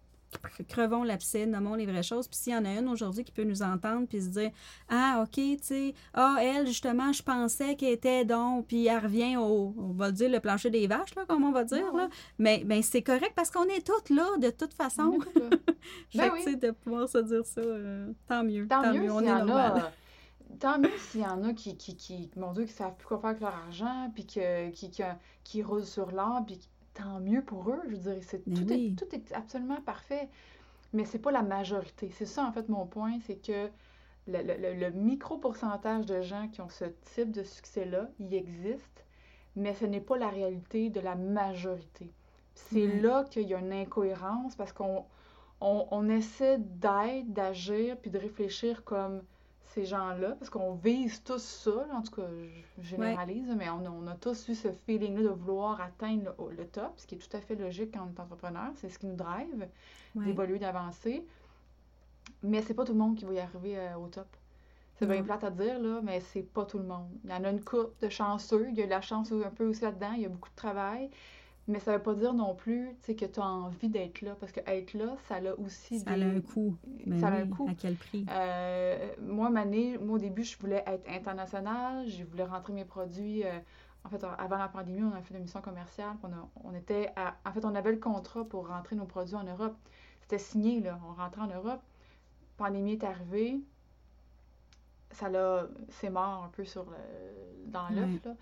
crevons l'abcès, nommons les vraies choses. Puis s'il y en a une aujourd'hui qui peut nous entendre puis se dire Ah, OK, tu sais, ah, elle, justement, je pensais qu'elle était donc, puis elle revient au, on va le dire, le plancher des vaches, là, comme on va dire. Ouais, Là. Mais ben, c'est correct parce qu'on est toutes là, de toute On façon. là. Fait Ben oui. de pouvoir se dire ça, euh, tant mieux. Tant, mieux on est normal. a. Tant mieux s'il y en a qui, qui, qui, mon Dieu, qui savent plus quoi faire avec leur argent, puis que, qui, qui, qui roulent sur l'or, puis tant mieux pour eux. Je veux dire, c'est, Ben tout, oui. est, tout est absolument parfait. Mais c'est pas la majorité. C'est ça, en fait, mon point, c'est que le, le- le- micro-pourcentage de gens qui ont ce type de succès-là, il existe, mais ce n'est pas la réalité de la majorité. C'est là qu'il y a une incohérence parce qu'on on, on essaie d'être, d'agir, puis de réfléchir comme ces gens-là, parce qu'on vise tous ça, là, en tout cas, je généralise, mais on, a- on a tous eu ce feeling-là de vouloir atteindre le, le top, ce qui est tout à fait logique quand on est entrepreneur, c'est ce qui nous drive, Ouais. d'évoluer, d'avancer. Mais c'est pas tout le monde qui va y arriver euh, au top. C'est bien plate à dire, là, mais c'est pas tout le monde. Il y en a une couple de chanceux, il y a de la chance un peu aussi là-dedans, il y a beaucoup de travail. Mais ça veut pas dire non plus que tu as envie d'être là, parce que être là, ça a aussi Ça a des... un coût. Ben ça a un coût. À quel prix? Euh, moi, Mané, moi, au début, je voulais être internationale. Je voulais rentrer mes produits. euh, en fait, avant la pandémie, on a fait une mission commerciale. On, a- on était à- en fait, on avait le contrat pour rentrer nos produits en Europe. C'était signé, là. On rentrait en Europe. pandémie est arrivée. Ça l'a... C'est mort un peu sur le, dans l'œuf, là.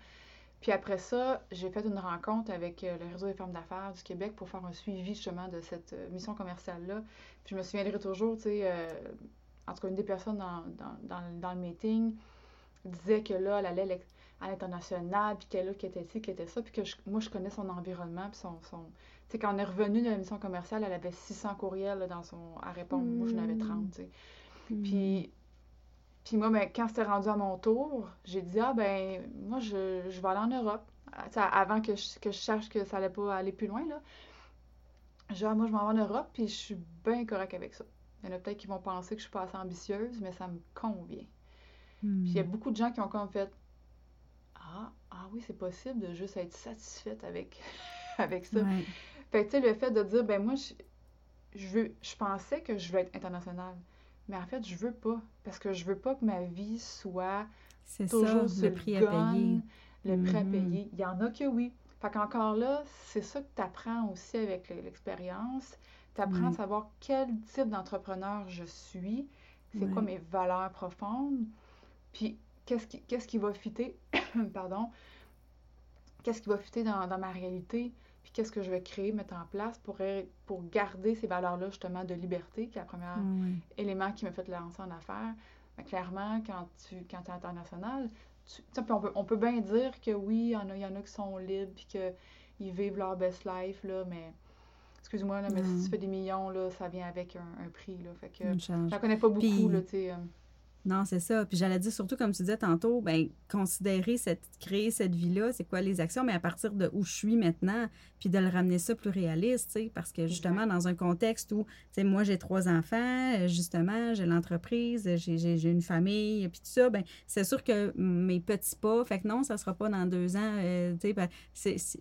Puis après ça, j'ai fait une rencontre avec euh, le réseau des femmes d'affaires du Québec pour faire un suivi justement de cette euh, mission commerciale-là. Puis je me souviendrai toujours, tu sais, euh, en tout cas, une des personnes dans, dans, dans, le- dans le meeting disait que là, elle allait à l'international, puis qu'elle qui était ci, qui était ça, puis que je- moi, je connais son environnement, puis son... son... Tu sais, quand on est revenu de la mission commerciale, elle avait 600 courriels là, dans son... à répondre. Moi, j'en avais Mm. 30, tu sais. Hmm. Puis, puis moi, ben, quand c'était rendu à mon tour, j'ai dit, ah ben, moi, je, je vais aller en Europe. Ah, tu sais, avant que je, que je cherche que ça allait pas aller plus loin, là. Dit, ah, moi, je m'en vais en Europe, puis je suis bien correct avec ça. Il y en a peut-être qui vont penser que je suis pas assez ambitieuse, mais ça me convient. Hmm. Puis il y a beaucoup de gens qui ont comme fait, ah, ah oui, c'est possible de juste être satisfaite avec, avec ça. Ouais. Fait que, tu sais, le fait de dire, ben moi, je, je veux, je pensais que je veux être internationale. Mais en fait, je veux pas. Parce que je veux pas que ma vie soit C'est toujours ça, le prix à gun, payer. le prix à Mhm. payer. Il y en a que oui. Fait qu'encore là, c'est ça que tu apprends aussi avec le- l'expérience. Tu apprends à savoir quel type d'entrepreneur je suis, c'est quoi mes valeurs profondes, puis qu'est-ce qui, qu'est-ce qui va fitter, pardon, qu'est-ce qui va fitter dans, dans ma réalité, puis qu'est-ce que je vais créer, mettre en place pour, pour garder ces valeurs-là justement de liberté, qui est le premier élément qui m'a fait lancer en affaires. Mais clairement, quand tu quand es international, tu, on, peut, on peut bien dire que oui, il y en a, il y en a qui sont libres, puis qu'ils vivent leur best life, là, mais excuse-moi, là, mais si tu fais des millions, là, ça vient avec un, un prix, là. Fait que j'en connais pas beaucoup, Puis- là, euh, Non, c'est ça. Puis j'allais dire surtout, comme tu disais tantôt, ben, considérer cette, créer cette vie-là, c'est quoi les actions, mais à partir de où je suis maintenant, puis de le ramener ça plus réaliste, tu sais, parce que justement, dans un contexte où, tu sais, moi, j'ai trois enfants, euh, justement, j'ai l'entreprise, j'ai, une famille, puis tout ça, ben, c'est sûr que mes petits pas, fait que non, ça sera pas dans deux ans, euh, tu sais, ben,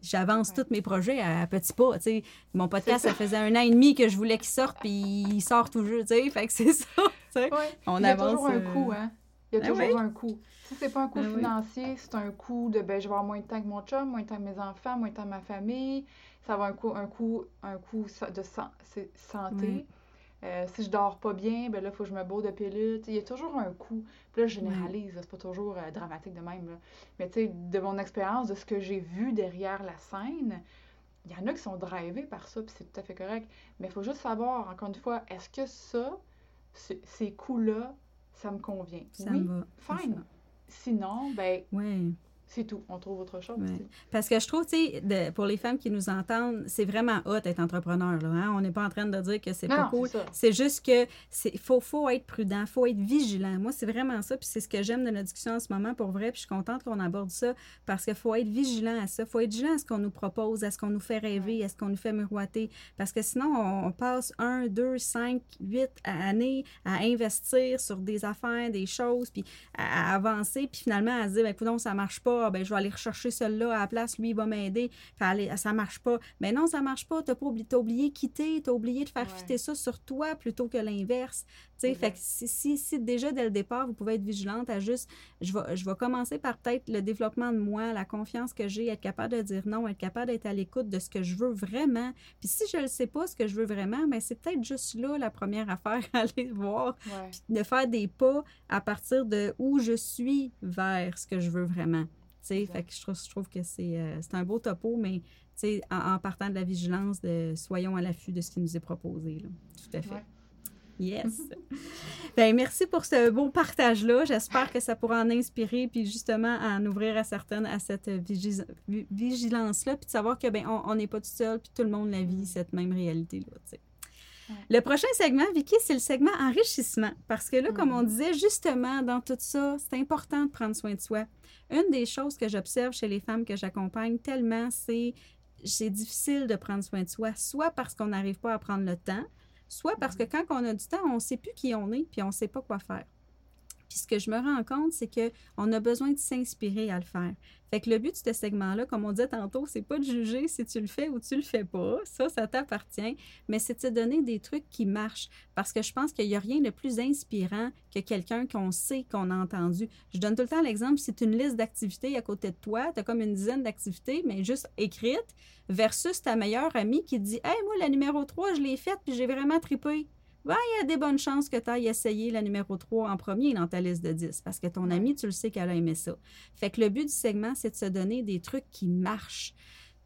j'avance Ouais. tous mes projets à, à petits pas, tu sais. Mon podcast, C'est ça faisait un an et demi que je voulais qu'il sorte, puis il sort toujours, tu sais, fait que c'est ça, sais. Ouais. On Il y a toujours un euh, coût, hein. Il y a Ah toujours oui? un coût. Si c'est pas un coût Ah oui. financier, c'est un coût de ben je vais avoir moins de temps que mon chum, moins de temps que mes enfants, moins de temps que ma famille. Ça va avoir un coût, un coût, un coût de santé. Oui. Euh, si je dors pas bien, ben là, il faut que je me bourre de pilules. Il y a toujours un coût. Puis là, je généralise, c'est pas toujours euh, dramatique de même. Là. Mais tu sais, de mon expérience, de ce que j'ai vu derrière la scène, il y en a qui sont drivés par ça, puis c'est tout à fait correct. Mais il faut juste savoir, encore une fois, est-ce que ça, ces coûts-là, ça me convient? Ça oui, me va. fine. Sinon, ben, Oui. C'est tout. On trouve autre chose. Ouais. Parce que je trouve, tu sais, pour les femmes qui nous entendent, c'est vraiment hot d'être entrepreneur. Là, hein? On n'est pas en train de dire que c'est pas non, cool. c'est juste que c'est faut, faut être prudent, faut être vigilant. Moi, c'est vraiment ça, puis c'est ce que j'aime de notre discussion en ce moment pour vrai, puis je suis contente qu'on aborde ça parce qu'il faut être vigilant à ça. faut être vigilant à ce qu'on nous propose, à ce qu'on nous fait rêver, à ce qu'on nous fait miroiter. Parce que sinon, on, on passe un, deux, cinq, huit années à investir sur des affaires, des choses, puis à, à avancer, puis finalement à se dire, ben, écoute, ça marche pas, ben, je vais aller rechercher celui-là à la place, lui, il va m'aider, aller, ça marche pas. Mais non, ça marche pas, t'as pas oublié, oublié quitter, t'as oublié de faire Ouais. fitter ça sur toi plutôt que l'inverse. Tu fait que si, si, si déjà dès le départ, vous pouvez être vigilante à juste, je vais, je vais commencer par peut-être le développement de moi, la confiance que j'ai, être capable de dire non, être capable d'être à l'écoute de ce que je veux vraiment. Puis si je ne sais pas ce que je veux vraiment, ben c'est peut-être juste là la première affaire à aller voir Ouais. de faire des pas à partir de où je suis vers ce que je veux vraiment. Fait que je trouve, je trouve que c'est euh, c'est un beau topo, mais tu sais, en, en partant de la vigilance, de soyons à l'affût de ce qui nous est proposé. Là. Tout à fait. Ouais. Yes. ben, merci pour ce beau partage-là. J'espère que ça pourra en inspirer, puis justement en ouvrir à certaines à cette vigilance-là, puis de savoir que ben on on n'est pas tout seul, puis tout le monde la vit cette même réalité-là. Le prochain segment, Vicky, c'est le segment enrichissement. Parce que là, comme on Mhm. disait, justement, dans tout ça, c'est important de prendre soin de soi. Une des choses que j'observe chez les femmes que j'accompagne tellement, c'est c'est difficile de prendre soin de soi, soit parce qu'on n'arrive pas à prendre le temps, soit parce que quand on a du temps, on ne sait plus qui on est, puis on ne sait pas quoi faire. Puis ce que je me rends compte, c'est que on a besoin de s'inspirer à le faire. Fait que le but de ce segment-là, comme on disait tantôt, c'est pas de juger si tu le fais ou tu le fais pas. Ça, ça t'appartient. Mais c'est de te donner des trucs qui marchent. Parce que je pense qu'il n'y a rien de plus inspirant que quelqu'un qu'on sait, qu'on a entendu. Je donne tout le temps l'exemple, c'est une liste d'activités à côté de toi. Tu as comme une dizaine d'activités, mais juste écrites, versus ta meilleure amie qui dit Hey, moi, la numéro 3, je l'ai faite, puis j'ai vraiment trippé. Ben, il y a des bonnes chances que tu ailles essayer la numéro 3 en premier dans ta liste de 10 parce que ton amie, tu le sais qu'elle a aimé ça. Fait que le but du segment, c'est de se donner des trucs qui marchent.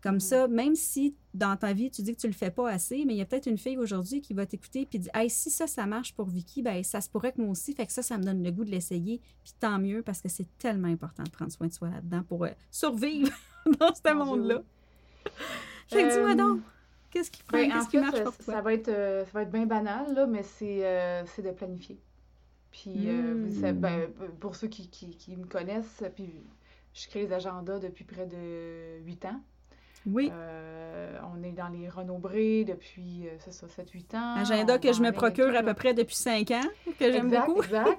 Comme Mhm. ça, même si dans ta vie, tu dis que tu le fais pas assez, mais il y a peut-être une fille aujourd'hui qui va t'écouter puis dit Hey, si ça, ça marche pour Vicky, ben ça se pourrait que moi aussi. Fait que ça, ça me donne le goût de l'essayer. Puis tant mieux parce que c'est tellement important de prendre soin de soi là-dedans pour euh, survivre dans ce monde-là. Fait que dis-moi Euh, donc, qu'est-ce qui prend, Ben, en qu'est-ce qui fait, marche euh, ça va être, euh, ça va être bien banal, là, mais c'est euh, c'est de planifier. Puis, euh, Mm. vous savez, ben, pour ceux qui, qui, qui me connaissent, puis je crée les agendas depuis près de 8 ans. Oui, Euh, on est dans les renombrés depuis, euh, c'est ça, 7-8 ans. agenda que je me procure à peu près depuis cinq ans, que j'aime beaucoup. Exact,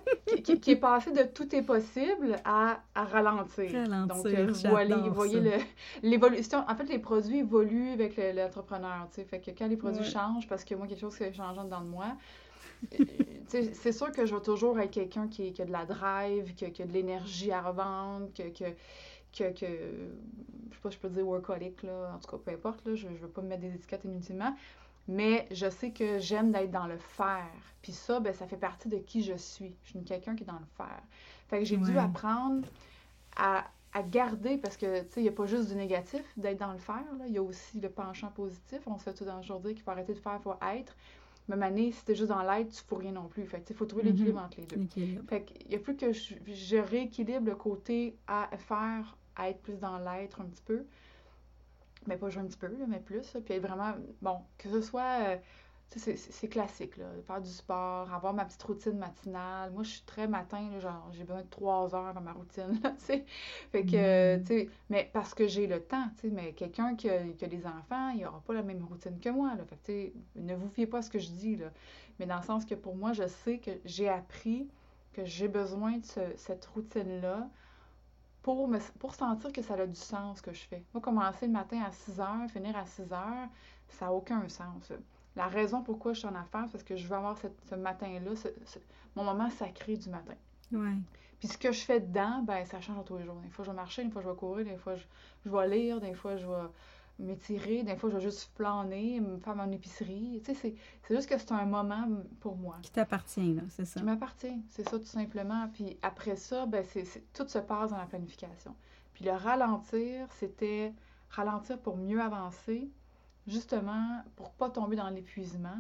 qui, est passé de tout est possible à, à ralentir. Ralentir, Donc, euh, vous voyez, l'évolution. En fait, les produits évoluent avec le- l'entrepreneur. tu sais. Fait que quand les produits Ouais. changent, parce que moi, quelque chose qui est changeant dedans de moi, c'est sûr que je vais toujours être quelqu'un qui, qui a de la drive, qui, a- qui a de l'énergie à revendre, que, que, que, que- je sais pas, je peux dire workaholic, là, en tout cas, peu importe, là, je ne veux pas me mettre des étiquettes inutilement, mais je sais que j'aime d'être dans le faire. Puis ça, ben, ça fait partie de qui je suis. Je suis quelqu'un qui est dans le faire. Fait que j'ai dû apprendre à, à garder, parce que, tu sais, il n'y a pas juste du négatif d'être dans le faire, là. il y a aussi le penchant positif. On se fait tout dans le jour dire qu'il faut arrêter de faire, il faut être. Même année, si t'es juste dans l'être, tu ne fous rien non plus. Fait que, tu sais, il faut trouver Mhm. l'équilibre entre les deux. Fait qu'il n'y a plus que je, je rééquilibre le côté à faire, à être plus dans l'être un petit peu. Mais pas jouer un petit peu, mais plus. Puis être vraiment, bon, que ce soit, euh, c'est classique, là, faire du sport, avoir ma petite routine matinale. Moi, je suis très matin, genre, j'ai besoin de trois heures dans ma routine, tu sais. Fait que, mm. tu sais, mais parce que j'ai le temps, tu sais, mais quelqu'un qui a, qui a, des enfants, il n'aura pas la même routine que moi, là. Fait que, tu sais, ne vous fiez pas à ce que je dis, là. Mais dans le sens que pour moi, je sais que j'ai appris que j'ai besoin de cette routine-là pour, me, pour sentir que ça a du sens ce que je fais. Moi, commencer le matin à 6 heures, finir à 6 heures, ça n'a aucun sens. La raison pourquoi je suis en affaires, c'est parce que je veux avoir ce matin-là, mon moment sacré du matin. Ouais. Puis ce que je fais dedans, ben ça change tous les jours. Des fois, je vais marcher, des fois, je vais courir, des fois, je, je vais lire, des fois, je vais m'étirer, des fois, je vais juste flâner, me faire mon épicerie. Tu sais, c'est juste que c'est un moment pour moi. Qui t'appartient, là, c'est ça? Qui m'appartient, c'est ça, tout simplement. Puis après ça, ben, c'est, tout se passe dans la planification. Puis le ralentir, c'était ralentir pour mieux avancer, justement pour pas tomber dans l'épuisement,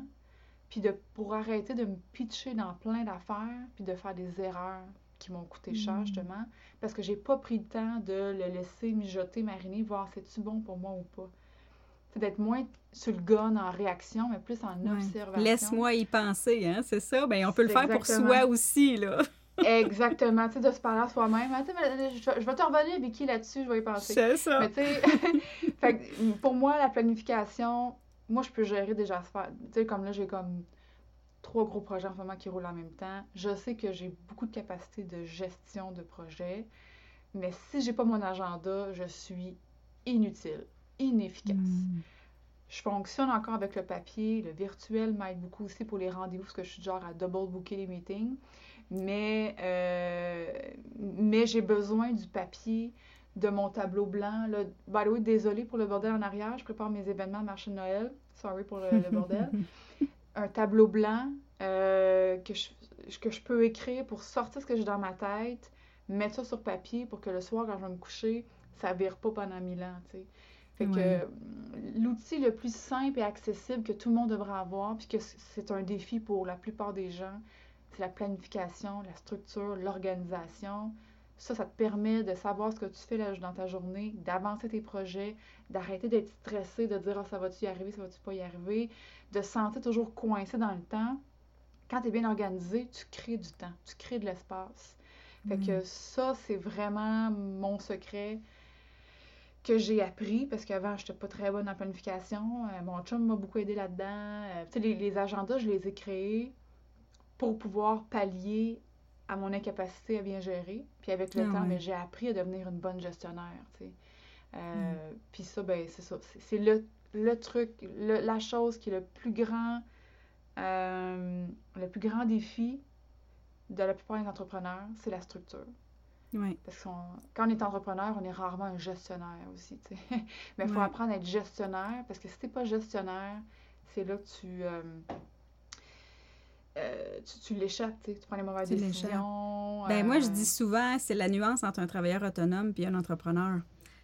puis de, pour arrêter de me pitcher dans plein d'affaires, puis de faire des erreurs qui m'ont coûté cher, mm. justement, parce que j'ai pas pris le temps de le laisser mijoter, mariner, voir c'est-tu bon pour moi ou pas. C'est d'être moins sur le gun en réaction, mais plus en observation. Laisse-moi y penser, hein, c'est ça? Ben, on peut le faire pour soi aussi, là. Exactement, tu sais, de se parler à soi-même. je, vais te revenir, Vicky, là-dessus, je vais y penser. C'est ça. Mais tu sais, pour moi, la planification, moi, je peux gérer déjà Tu sais, comme là, j'ai comme trois gros projets en ce moment qui roulent en même temps. Je sais que j'ai beaucoup de capacité de gestion de projet, mais si j'ai pas mon agenda, je suis inutile, inefficace. Hmm. Je fonctionne encore avec le papier. Le virtuel m'aide beaucoup aussi pour les rendez-vous, parce que je suis genre à double booker les meetings. Mais, euh, mais j'ai besoin du papier, de mon tableau blanc. Là. By the way, désolé pour le bordel en arrière. Je prépare mes événements à marché de Noël. Sorry pour le, bordel. Un tableau blanc euh, que, je, que je peux écrire pour sortir ce que j'ai dans ma tête, mettre ça sur papier pour que le soir, quand je vais me coucher, ça vire pas pendant mille ans, tu sais. Fait que l'outil le plus simple et accessible que tout le monde devrait avoir, puis que c'est un défi pour la plupart des gens, c'est la planification, la structure, l'organisation. Ça, ça te permet de savoir ce que tu fais là, dans ta journée, d'avancer tes projets, d'arrêter d'être stressé, de dire oh, ça va-tu y arriver, ça va-tu pas y arriver, de se sentir toujours coincé dans le temps. Quand tu es bien organisé, tu crées du temps, tu crées de l'espace. Fait que mm. ça, c'est vraiment mon secret que j'ai appris parce qu'avant, je n'étais pas très bonne en planification. Euh, mon chum m'a beaucoup aidé là-dedans. Euh, tu sais, les, les, agendas, je les ai créés pour pouvoir pallier à mon incapacité à bien gérer. Puis avec le ah temps, mais j'ai appris à devenir une bonne gestionnaire, tu sais. Euh, mm. Puis ça, ben, c'est ça. C'est le, le, truc, la chose qui est le plus grand, euh, le plus grand défi de la plupart des entrepreneurs, c'est la structure. Oui. Parce que quand on est entrepreneur, on est rarement un gestionnaire aussi, tu sais. Mais il faut apprendre à être gestionnaire, parce que si tu n'es pas gestionnaire, c'est là que tu... Euh, euh, tu, l'échappes, tu prends les mauvaises décisions. Ben, moi, je dis souvent, c'est la nuance entre un travailleur autonome et un entrepreneur.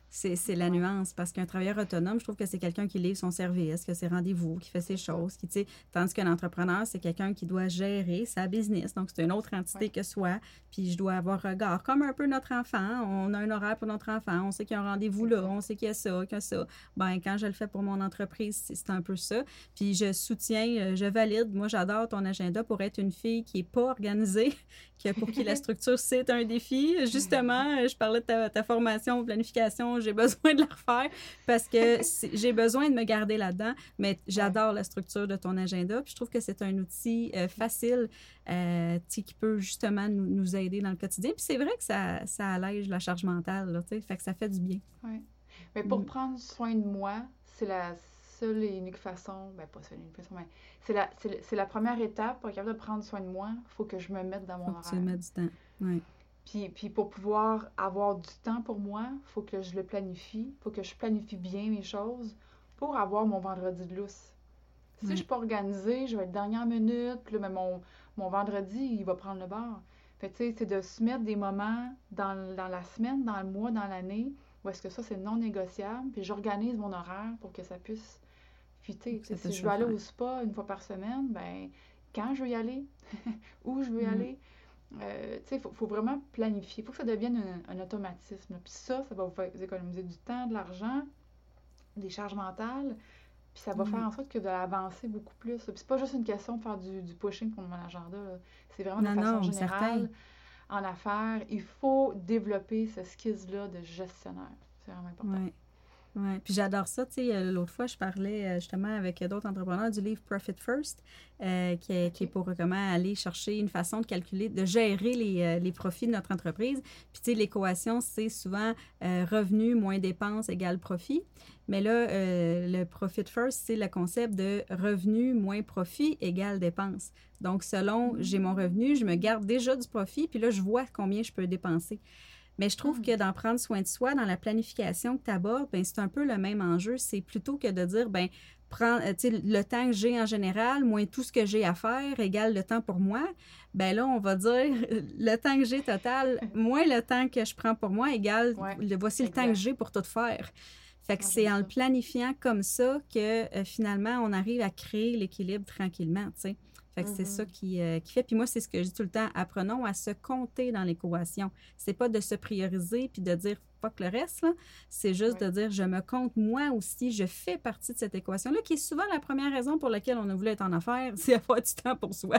C'est la nuance parce qu'un travailleur autonome, je trouve que c'est quelqu'un qui livre son service, qui a ses rendez-vous, qui fait ses choses, qui, tandis qu'un entrepreneur, c'est quelqu'un qui doit gérer sa business. Donc, c'est une autre entité que soi. Puis, je dois avoir regard, comme un peu notre enfant. On a un horaire pour notre enfant. On sait qu'il y a un rendez-vous là. On sait qu'il y a ça, qu'il y a ça. Ben, quand je le fais pour mon entreprise, c'est un peu ça. Puis, je soutiens, euh, je valide. Moi, j'adore ton agenda pour être une fille qui n'est pas organisée, que pour qui la structure, c'est un défi. Justement, je parlais de ta, ta formation, planification j'ai besoin de la refaire parce que j'ai besoin de me garder là-dedans. Mais j'adore la structure de ton agenda. Puis je trouve que c'est un outil euh, facile euh, qui peut justement nous, nous, aider dans le quotidien. Puis c'est vrai que ça, ça allège la charge mentale, là, fait que ça fait du bien. Oui. Mais pour mm. prendre soin de moi, c'est la seule et unique façon, ben pas seule et unique façon, mais c'est la, c'est la première étape pour être capable de prendre soin de moi. Il faut que je me mette dans mon faut horaire. Que tu mettes du temps. Oui. Puis, puis pour pouvoir avoir du temps pour moi, il faut que je le planifie, il faut que je planifie bien mes choses pour avoir mon vendredi de lousse. Si je ne suis pas organisée, je vais être dernière minute, puis là, mon, mon vendredi, il va prendre le bord. Fait tu sais, c'est de se mettre des moments dans, dans, la semaine, dans le mois, dans l'année, où est-ce que ça, c'est non négociable, puis j'organise mon horaire pour que ça puisse fitter. Si je veux aller au spa une fois par semaine, ben quand je veux y aller, où je veux y mm. aller, euh, il faut, faut, vraiment planifier. Il faut que ça devienne un, automatisme. Puis ça, ça va vous faire économiser du temps, de l'argent. des charges mentales. Puis ça va faire en sorte que de l'avancer beaucoup plus. Puis c'est pas juste une question de faire du, du pushing pour mon agenda. C'est vraiment de façon générale. En affaires, il faut développer ce skill-là de gestionnaire. C'est vraiment important. Oui, puis j'adore ça. Tu sais, euh, l'autre fois, je parlais euh, justement avec d'autres entrepreneurs du livre Profit First, euh, qui, est, qui, est, pour comment aller chercher une façon de calculer, de gérer les, les profits de notre entreprise. Puis, tu sais, l'équation, c'est souvent revenu moins dépenses égale profit. Mais là, le Profit First, c'est le concept de revenu moins profit égale dépenses. Donc, selon j'ai mon revenu, je me garde déjà du profit, puis là, je vois combien je peux dépenser. Mais je trouve ah. que d'en prendre soin de soi dans la planification que tu abordes, ben, c'est un peu le même enjeu. C'est plutôt que de dire, ben, prends, euh, le temps que j'ai en général, moins tout ce que j'ai à faire, égale le temps pour moi. Ben là, on va dire le temps que j'ai total, moins le temps que je prends pour moi, égale voici le temps que j'ai pour tout faire. Fait que c'est en le planifiant comme ça que euh, finalement, on arrive à créer l'équilibre tranquillement, tu sais c'est ça mm-hmm. qui, euh, qui, fait. Puis moi, c'est ce que je dis tout le temps, apprenons à se compter dans l'équation. C'est pas de se prioriser puis de dire fuck le reste, c'est juste de dire je me compte moi aussi, je fais partie de cette équation-là, qui est souvent la première raison pour laquelle on a voulu être en affaires, c'est avoir du temps pour soi.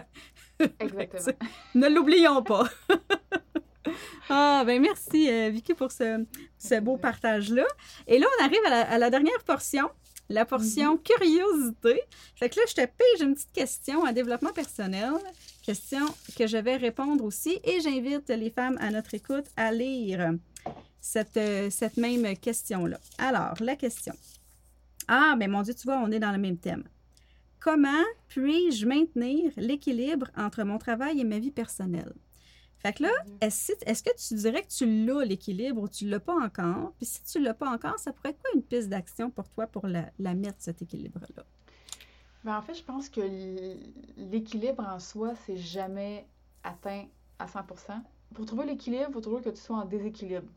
Exactement. ne l'oublions pas. ah, ben merci, euh, Vicky, pour ce, ce beau partage-là. Et là, on arrive à la, à la dernière portion la portion mhm. curiosité. Fait que là, je te pige une petite question en développement personnel, question que je vais répondre aussi, et j'invite les femmes à notre écoute à lire cette, cette même question-là. Alors, la question. Ah, mais mon Dieu, tu vois, on est dans le même thème. Comment puis-je maintenir l'équilibre entre mon travail et ma vie personnelle? Fait que là, est-ce, que tu dirais que tu l'as l'équilibre ou tu ne l'as pas encore? Puis si tu ne l'as pas encore, ça pourrait être quoi une piste d'action pour toi pour la, mettre, cet équilibre-là? Ben en fait, je pense que l'équilibre en soi, c'est jamais atteint à 100% Pour trouver l'équilibre, il faut toujours que tu sois en déséquilibre.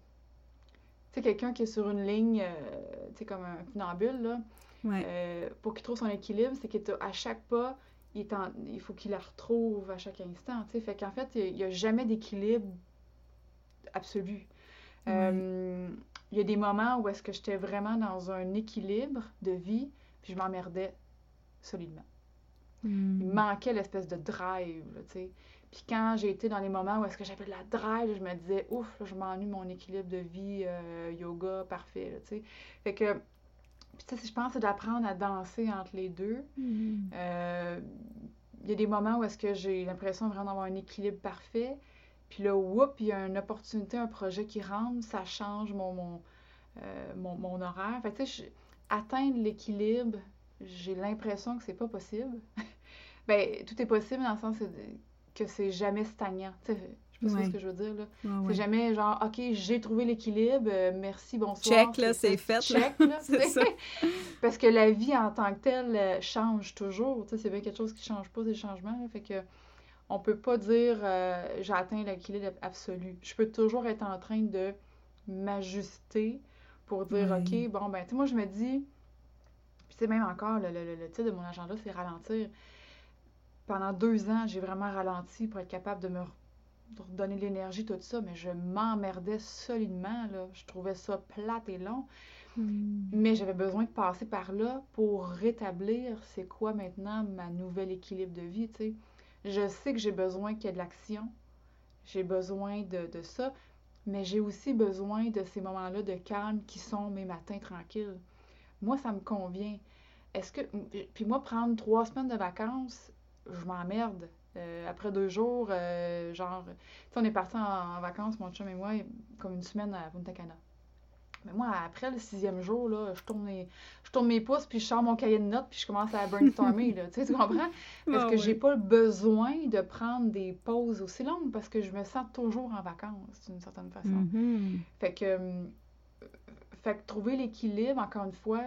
Tu sais, quelqu'un qui est sur une ligne, euh, tu sais, comme un funambule, là, euh, pour qu'il trouve son équilibre, c'est qu'à chaque pas, il, faut qu'il la retrouve à chaque instant. sais. Fait qu'en fait, il n'y a, jamais d'équilibre absolu. Euh, il y a des moments où est-ce que j'étais vraiment dans un équilibre de vie, puis je m'emmerdais solidement. Hmm. Il manquait l'espèce de drive, tu sais. Puis quand j'ai été dans les moments où est-ce que j'avais de la drive, je me disais, ouf, je m'ennuie mon équilibre de vie, euh, yoga, parfait, tu sais. Fait que puis, tu sais, je pense, c'est d'apprendre à danser entre les deux. Mm-hmm. Euh, il y a des moments où est-ce que j'ai l'impression vraiment d'avoir un équilibre parfait. Puis là, whoop, il y a une opportunité, un projet qui rentre, ça change mon, mon, euh, mon, horaire. Fait tu sais, atteindre l'équilibre, j'ai l'impression que c'est pas possible. ben, tout est possible dans le sens que c'est jamais stagnant. Tu sais, ce que je veux dire. Là? c'est jamais genre, OK, j'ai trouvé l'équilibre, euh, merci, bonsoir. Check, là, c'est fait. Check, là. ça. Parce que la vie en tant que telle euh, change toujours. C'est bien quelque chose qui change pas, des changements. Là, fait que on peut pas dire euh, j'ai atteint l'équilibre absolu. Je peux toujours être en train de m'ajuster pour dire, OK, bon, ben, tu sais, moi, je me dis, puis c'est même encore, le, le, le titre de mon agenda, c'est ralentir pendant deux ans, j'ai vraiment ralenti pour être capable de me pour donner de l'énergie, tout ça, mais je m'emmerdais solidement, là. Je trouvais ça plate et long. Hmm. Mais j'avais besoin de passer par là pour rétablir c'est quoi maintenant ma nouvelle équilibre de vie, tu sais. Je sais que j'ai besoin qu'il y ait de l'action. J'ai besoin de, de ça. Mais j'ai aussi besoin de ces moments-là de calme qui sont mes matins tranquilles. Moi, ça me convient. Est-ce que. Puis moi, prendre trois semaines de vacances, je m'emmerde. Euh, après deux jours, euh, genre, on est parti en, vacances, mon chum et moi, comme une semaine à Punta Cana. Mais moi, après le sixième jour, là, je tourne mes, je tourne mes pouces, puis je sors mon cahier de notes, puis je commence à brainstormer, là. Tu sais, tu comprends? Parce ah que j'ai pas besoin de prendre des pauses aussi longues, parce que je me sens toujours en vacances, d'une certaine façon. Mm-hmm. Fait que, euh, fait que trouver l'équilibre, encore une fois,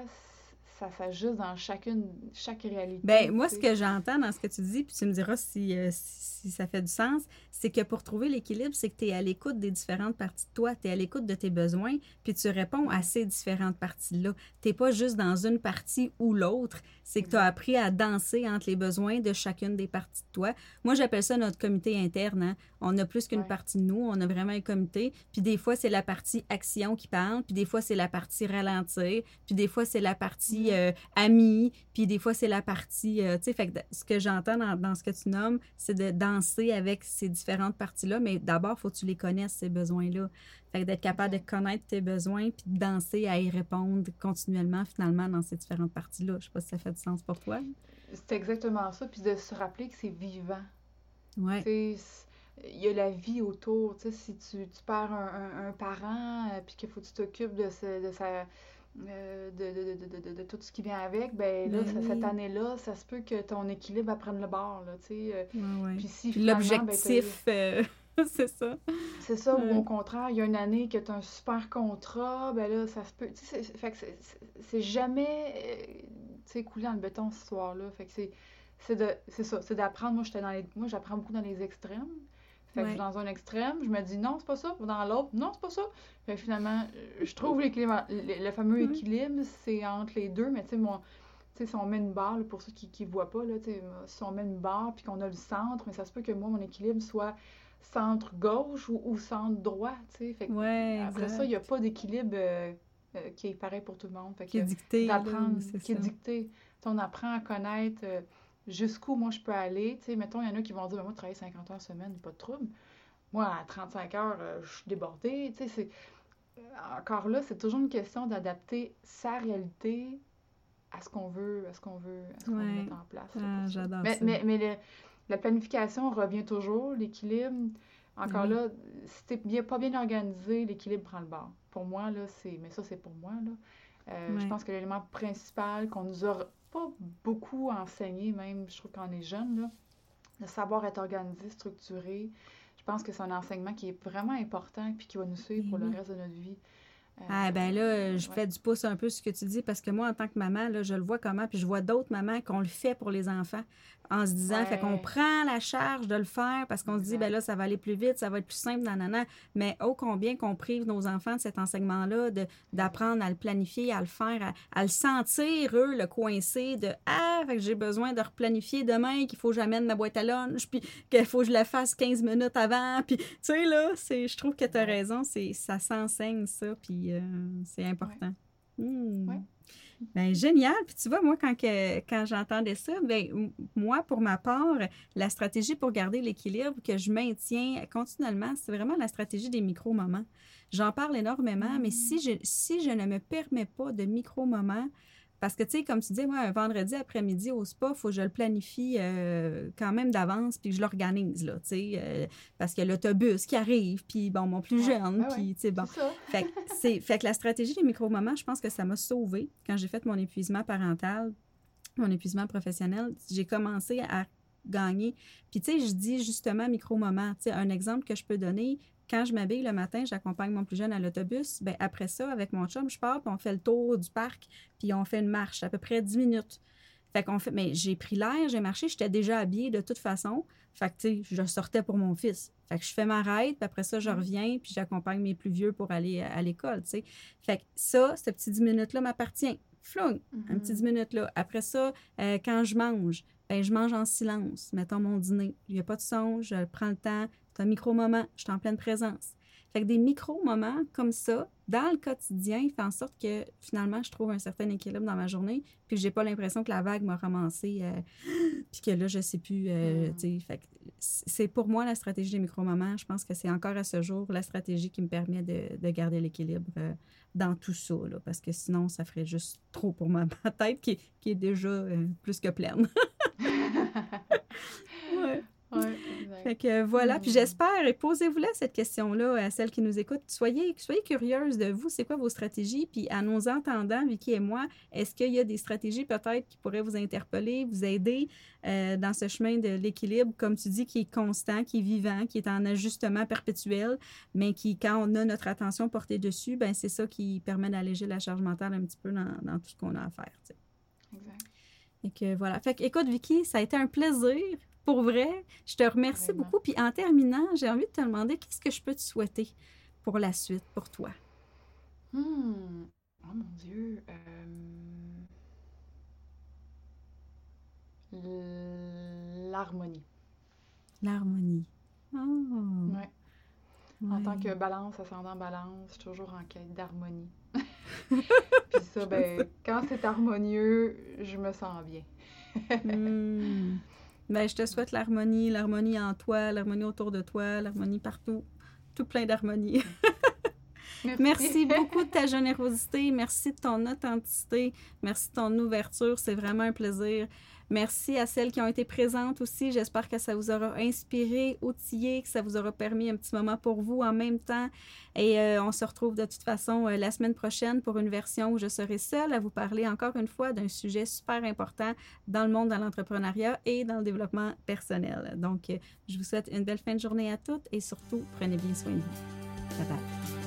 ça s'ajuste dans chacune, chaque réalité. Ben moi, ce que j'entends dans ce que tu dis, puis tu me diras si, euh, si ça fait du sens, c'est que pour trouver l'équilibre, c'est que tu es à l'écoute des différentes parties de toi, tu es à l'écoute de tes besoins, puis tu réponds à ces différentes parties-là. Tu n'es pas juste dans une partie ou l'autre, C'est que tu as appris à danser entre les besoins de chacune des parties de toi. Moi, j'appelle ça notre comité interne. Hein. On a plus qu'une partie de nous, on a vraiment un comité. Puis des fois, c'est la partie action qui parle, puis des fois, c'est la partie ralentir, puis des fois, c'est la partie euh, amie, puis des fois, c'est la partie. Euh, tu sais, fait que ce que j'entends dans, dans, ce que tu nommes, c'est de danser avec ces différentes parties-là, mais d'abord, il faut que tu les connaisses, ces besoins-là. Fait d'être capable de connaître tes besoins puis de danser à y répondre continuellement, finalement, dans ces différentes parties-là. Je sais pas si ça fait du sens pour toi. C'est exactement ça. Puis de se rappeler que c'est vivant. Ouais. Il y a la vie autour. sais si tu, tu perds un, un, parent, euh, puis qu'il faut que tu t'occupes de, de sa. Euh, de, de, de, de, tout ce qui vient avec, ben là, ben cette année-là, ça se peut que ton équilibre va prendre le bord, là, tu sais. Euh, ouais, Puis si ben, L'objectif... c'est ça. C'est ça, ou au contraire, il y a une année que tu as un super contrat, ben là, ça se peut. Tu sais, c'est jamais euh, coulé dans le béton ce soir-là. Fait que c'est. C'est ça, c'est d'apprendre. Moi, j'étais dans les. Moi, j'apprends beaucoup dans les extrêmes. Fait que dans un extrême, je me dis non, c'est pas ça. Dans l'autre, non, c'est pas ça. Fait finalement, euh, je trouve l'équilibre. Le, fameux mm-hmm. équilibre, c'est entre les deux, mais tu sais, moi. si on met une barre, pour ceux qui ne voient pas, là, si on met une barre puis qu'on a le centre, mais ça se peut que moi, mon équilibre soit centre gauche ou, centre droit, tu sais. après ça, il n'y a pas d'équilibre euh, euh, qui est pareil pour tout le monde. qui est dicté. D'apprendre, qui est dicté. on apprend à connaître euh, jusqu'où moi je peux aller. Tu sais, mettons, il y en a qui vont dire, ben, moi, travailler 50 heures semaine, pas de trouble. Moi, à 35 heures, je suis débordée. Tu sais, c'est... Encore là, c'est toujours une question d'adapter sa réalité à ce qu'on veut, à ce qu'on veut, à ce qu'on veut mettre en place. Ah, j'adore mais, ça. Mais, mais la planification revient toujours, l'équilibre. Encore là, si t'es bien, pas bien organisé, l'équilibre prend le bord. Pour moi, là, c'est. Mais ça, c'est pour moi, là. Euh, je pense que l'élément principal qu'on nous a pas beaucoup enseigné, même, je trouve qu'on est jeune, là, le savoir être organisé, structuré, je pense que c'est un enseignement qui est vraiment important et qui va nous suivre pour le reste de notre vie. Euh, ah ben là, je fais du pouce un peu ce que tu dis parce que moi, en tant que maman, là, je le vois comment, puis je vois d'autres mamans qu'on le fait pour les enfants en se disant, fait qu'on prend la charge de le faire parce qu'on se dit, ben là, ça va aller plus vite, ça va être plus simple, nanana. Mais ô combien qu'on prive nos enfants de cet enseignement-là, d'apprendre à le planifier, à le faire, à, le sentir, eux, le coincer de, ah, fait que j'ai besoin de replanifier demain, qu'il faut que j'amène ma boîte à lunch, puis qu'il faut que je la fasse 15 minutes avant, puis, tu sais, là, je trouve que tu as raison, ça s'enseigne, ça, puis euh, c'est important. Hmm. Ben, génial. Puis tu vois, moi, quand, quand j'entendais ça, ben, moi, pour ma part, la stratégie pour garder l'équilibre que je maintiens continuellement, c'est vraiment la stratégie des micro-moments. J'en parle énormément, mais si je, si je ne me permets pas de micro-moments, parce que, tu sais, comme tu dis, moi, un vendredi après-midi au spa, il faut que je le planifie euh, quand même d'avance, puis que je l'organise, là, tu sais, euh, parce qu'il y a l'autobus qui arrive, puis bon, mon plus jeune, ah puis, tu sais, bon. fait, que fait que la stratégie des micro-moments, je pense que ça m'a sauvé quand j'ai fait mon épuisement parental, mon épuisement professionnel. J'ai commencé à gagner. Puis, tu sais, je dis justement micro-moments. Tu sais, un exemple que je peux donner, quand je m'habille le matin, j'accompagne mon plus jeune à l'autobus. Ben après ça, avec mon chum, je pars, puis on fait le tour du parc, puis on fait une marche, à peu près 10 minutes. Fait qu'on fait, mais j'ai pris l'air, j'ai marché, j'étais déjà habillée de toute façon. Fait que, tu sais, je sortais pour mon fils. Fait que je fais ma ride, puis après ça, je mm. reviens, puis j'accompagne mes plus vieux pour aller à, l'école, tu sais. Fait que ça, ce petit 10 minutes-là m'appartient. Flung, un petit 10 mm-hmm. minutes là. Après ça, euh, quand je mange, ben, je mange en silence. Mettons mon dîner. Il n'y a pas de son, je prends le temps, c'est un micro-moment, je suis en pleine présence. Fait que des micro-moments comme ça, dans le quotidien, fait en sorte que finalement, je trouve un certain équilibre dans ma journée, puis que j'ai pas l'impression que la vague m'a ramassé, euh, puis que là, je sais plus. Euh, mm. Fait c'est pour moi la stratégie des micro-moments. Je pense que c'est encore à ce jour la stratégie qui me permet de, garder l'équilibre euh, dans tout ça, là, parce que sinon, ça ferait juste trop pour ma, tête qui, qui est déjà plus que pleine. ouais. Fait que voilà, puis hmm. j'espère, et posez-vous-là cette question-là à celles qui nous écoutent. Soyez, soyez curieuses de vous, c'est quoi vos stratégies, puis à nos entendants, Vicky et moi, est-ce qu'il y a des stratégies peut-être qui pourraient vous interpeller, vous aider euh, dans ce chemin de l'équilibre, comme tu dis, qui est constant, qui est vivant, qui est en ajustement perpétuel, mais qui, quand on a notre attention portée dessus, ben c'est ça qui permet d'alléger la charge mentale un petit peu dans, dans tout ce qu'on a à faire. Exact. Et que voilà. Fait que, écoute, Vicky, ça a été un plaisir pour vrai, je te remercie beaucoup. Puis en terminant, j'ai envie de te demander qu'est-ce que je peux te souhaiter pour la suite, pour toi? Hmm. Oh mon Dieu. Euh, l'harmonie. L'harmonie. Oh. Ouais. En tant que balance, ascendant balance, je suis toujours en quête d'harmonie. Puis ça, ben, quand c'est harmonieux, je me sens bien. Hmm. Ben, je te souhaite l'harmonie, l'harmonie en toi, l'harmonie autour de toi, l'harmonie partout. Tout plein d'harmonie. Merci. merci. beaucoup de ta générosité. Merci de ton authenticité. Merci de ton ouverture. C'est vraiment un plaisir. Merci à celles qui ont été présentes aussi. J'espère que ça vous aura inspiré, outillé, que ça vous aura permis un petit moment pour vous en même temps. Et euh, on se retrouve de toute façon euh, la semaine prochaine pour une version où je serai seule à vous parler encore une fois d'un sujet super important dans le monde de l'entrepreneuriat et dans le développement personnel. Donc, euh, je vous souhaite une belle fin de journée à toutes et surtout, prenez bien soin de vous. Bye bye.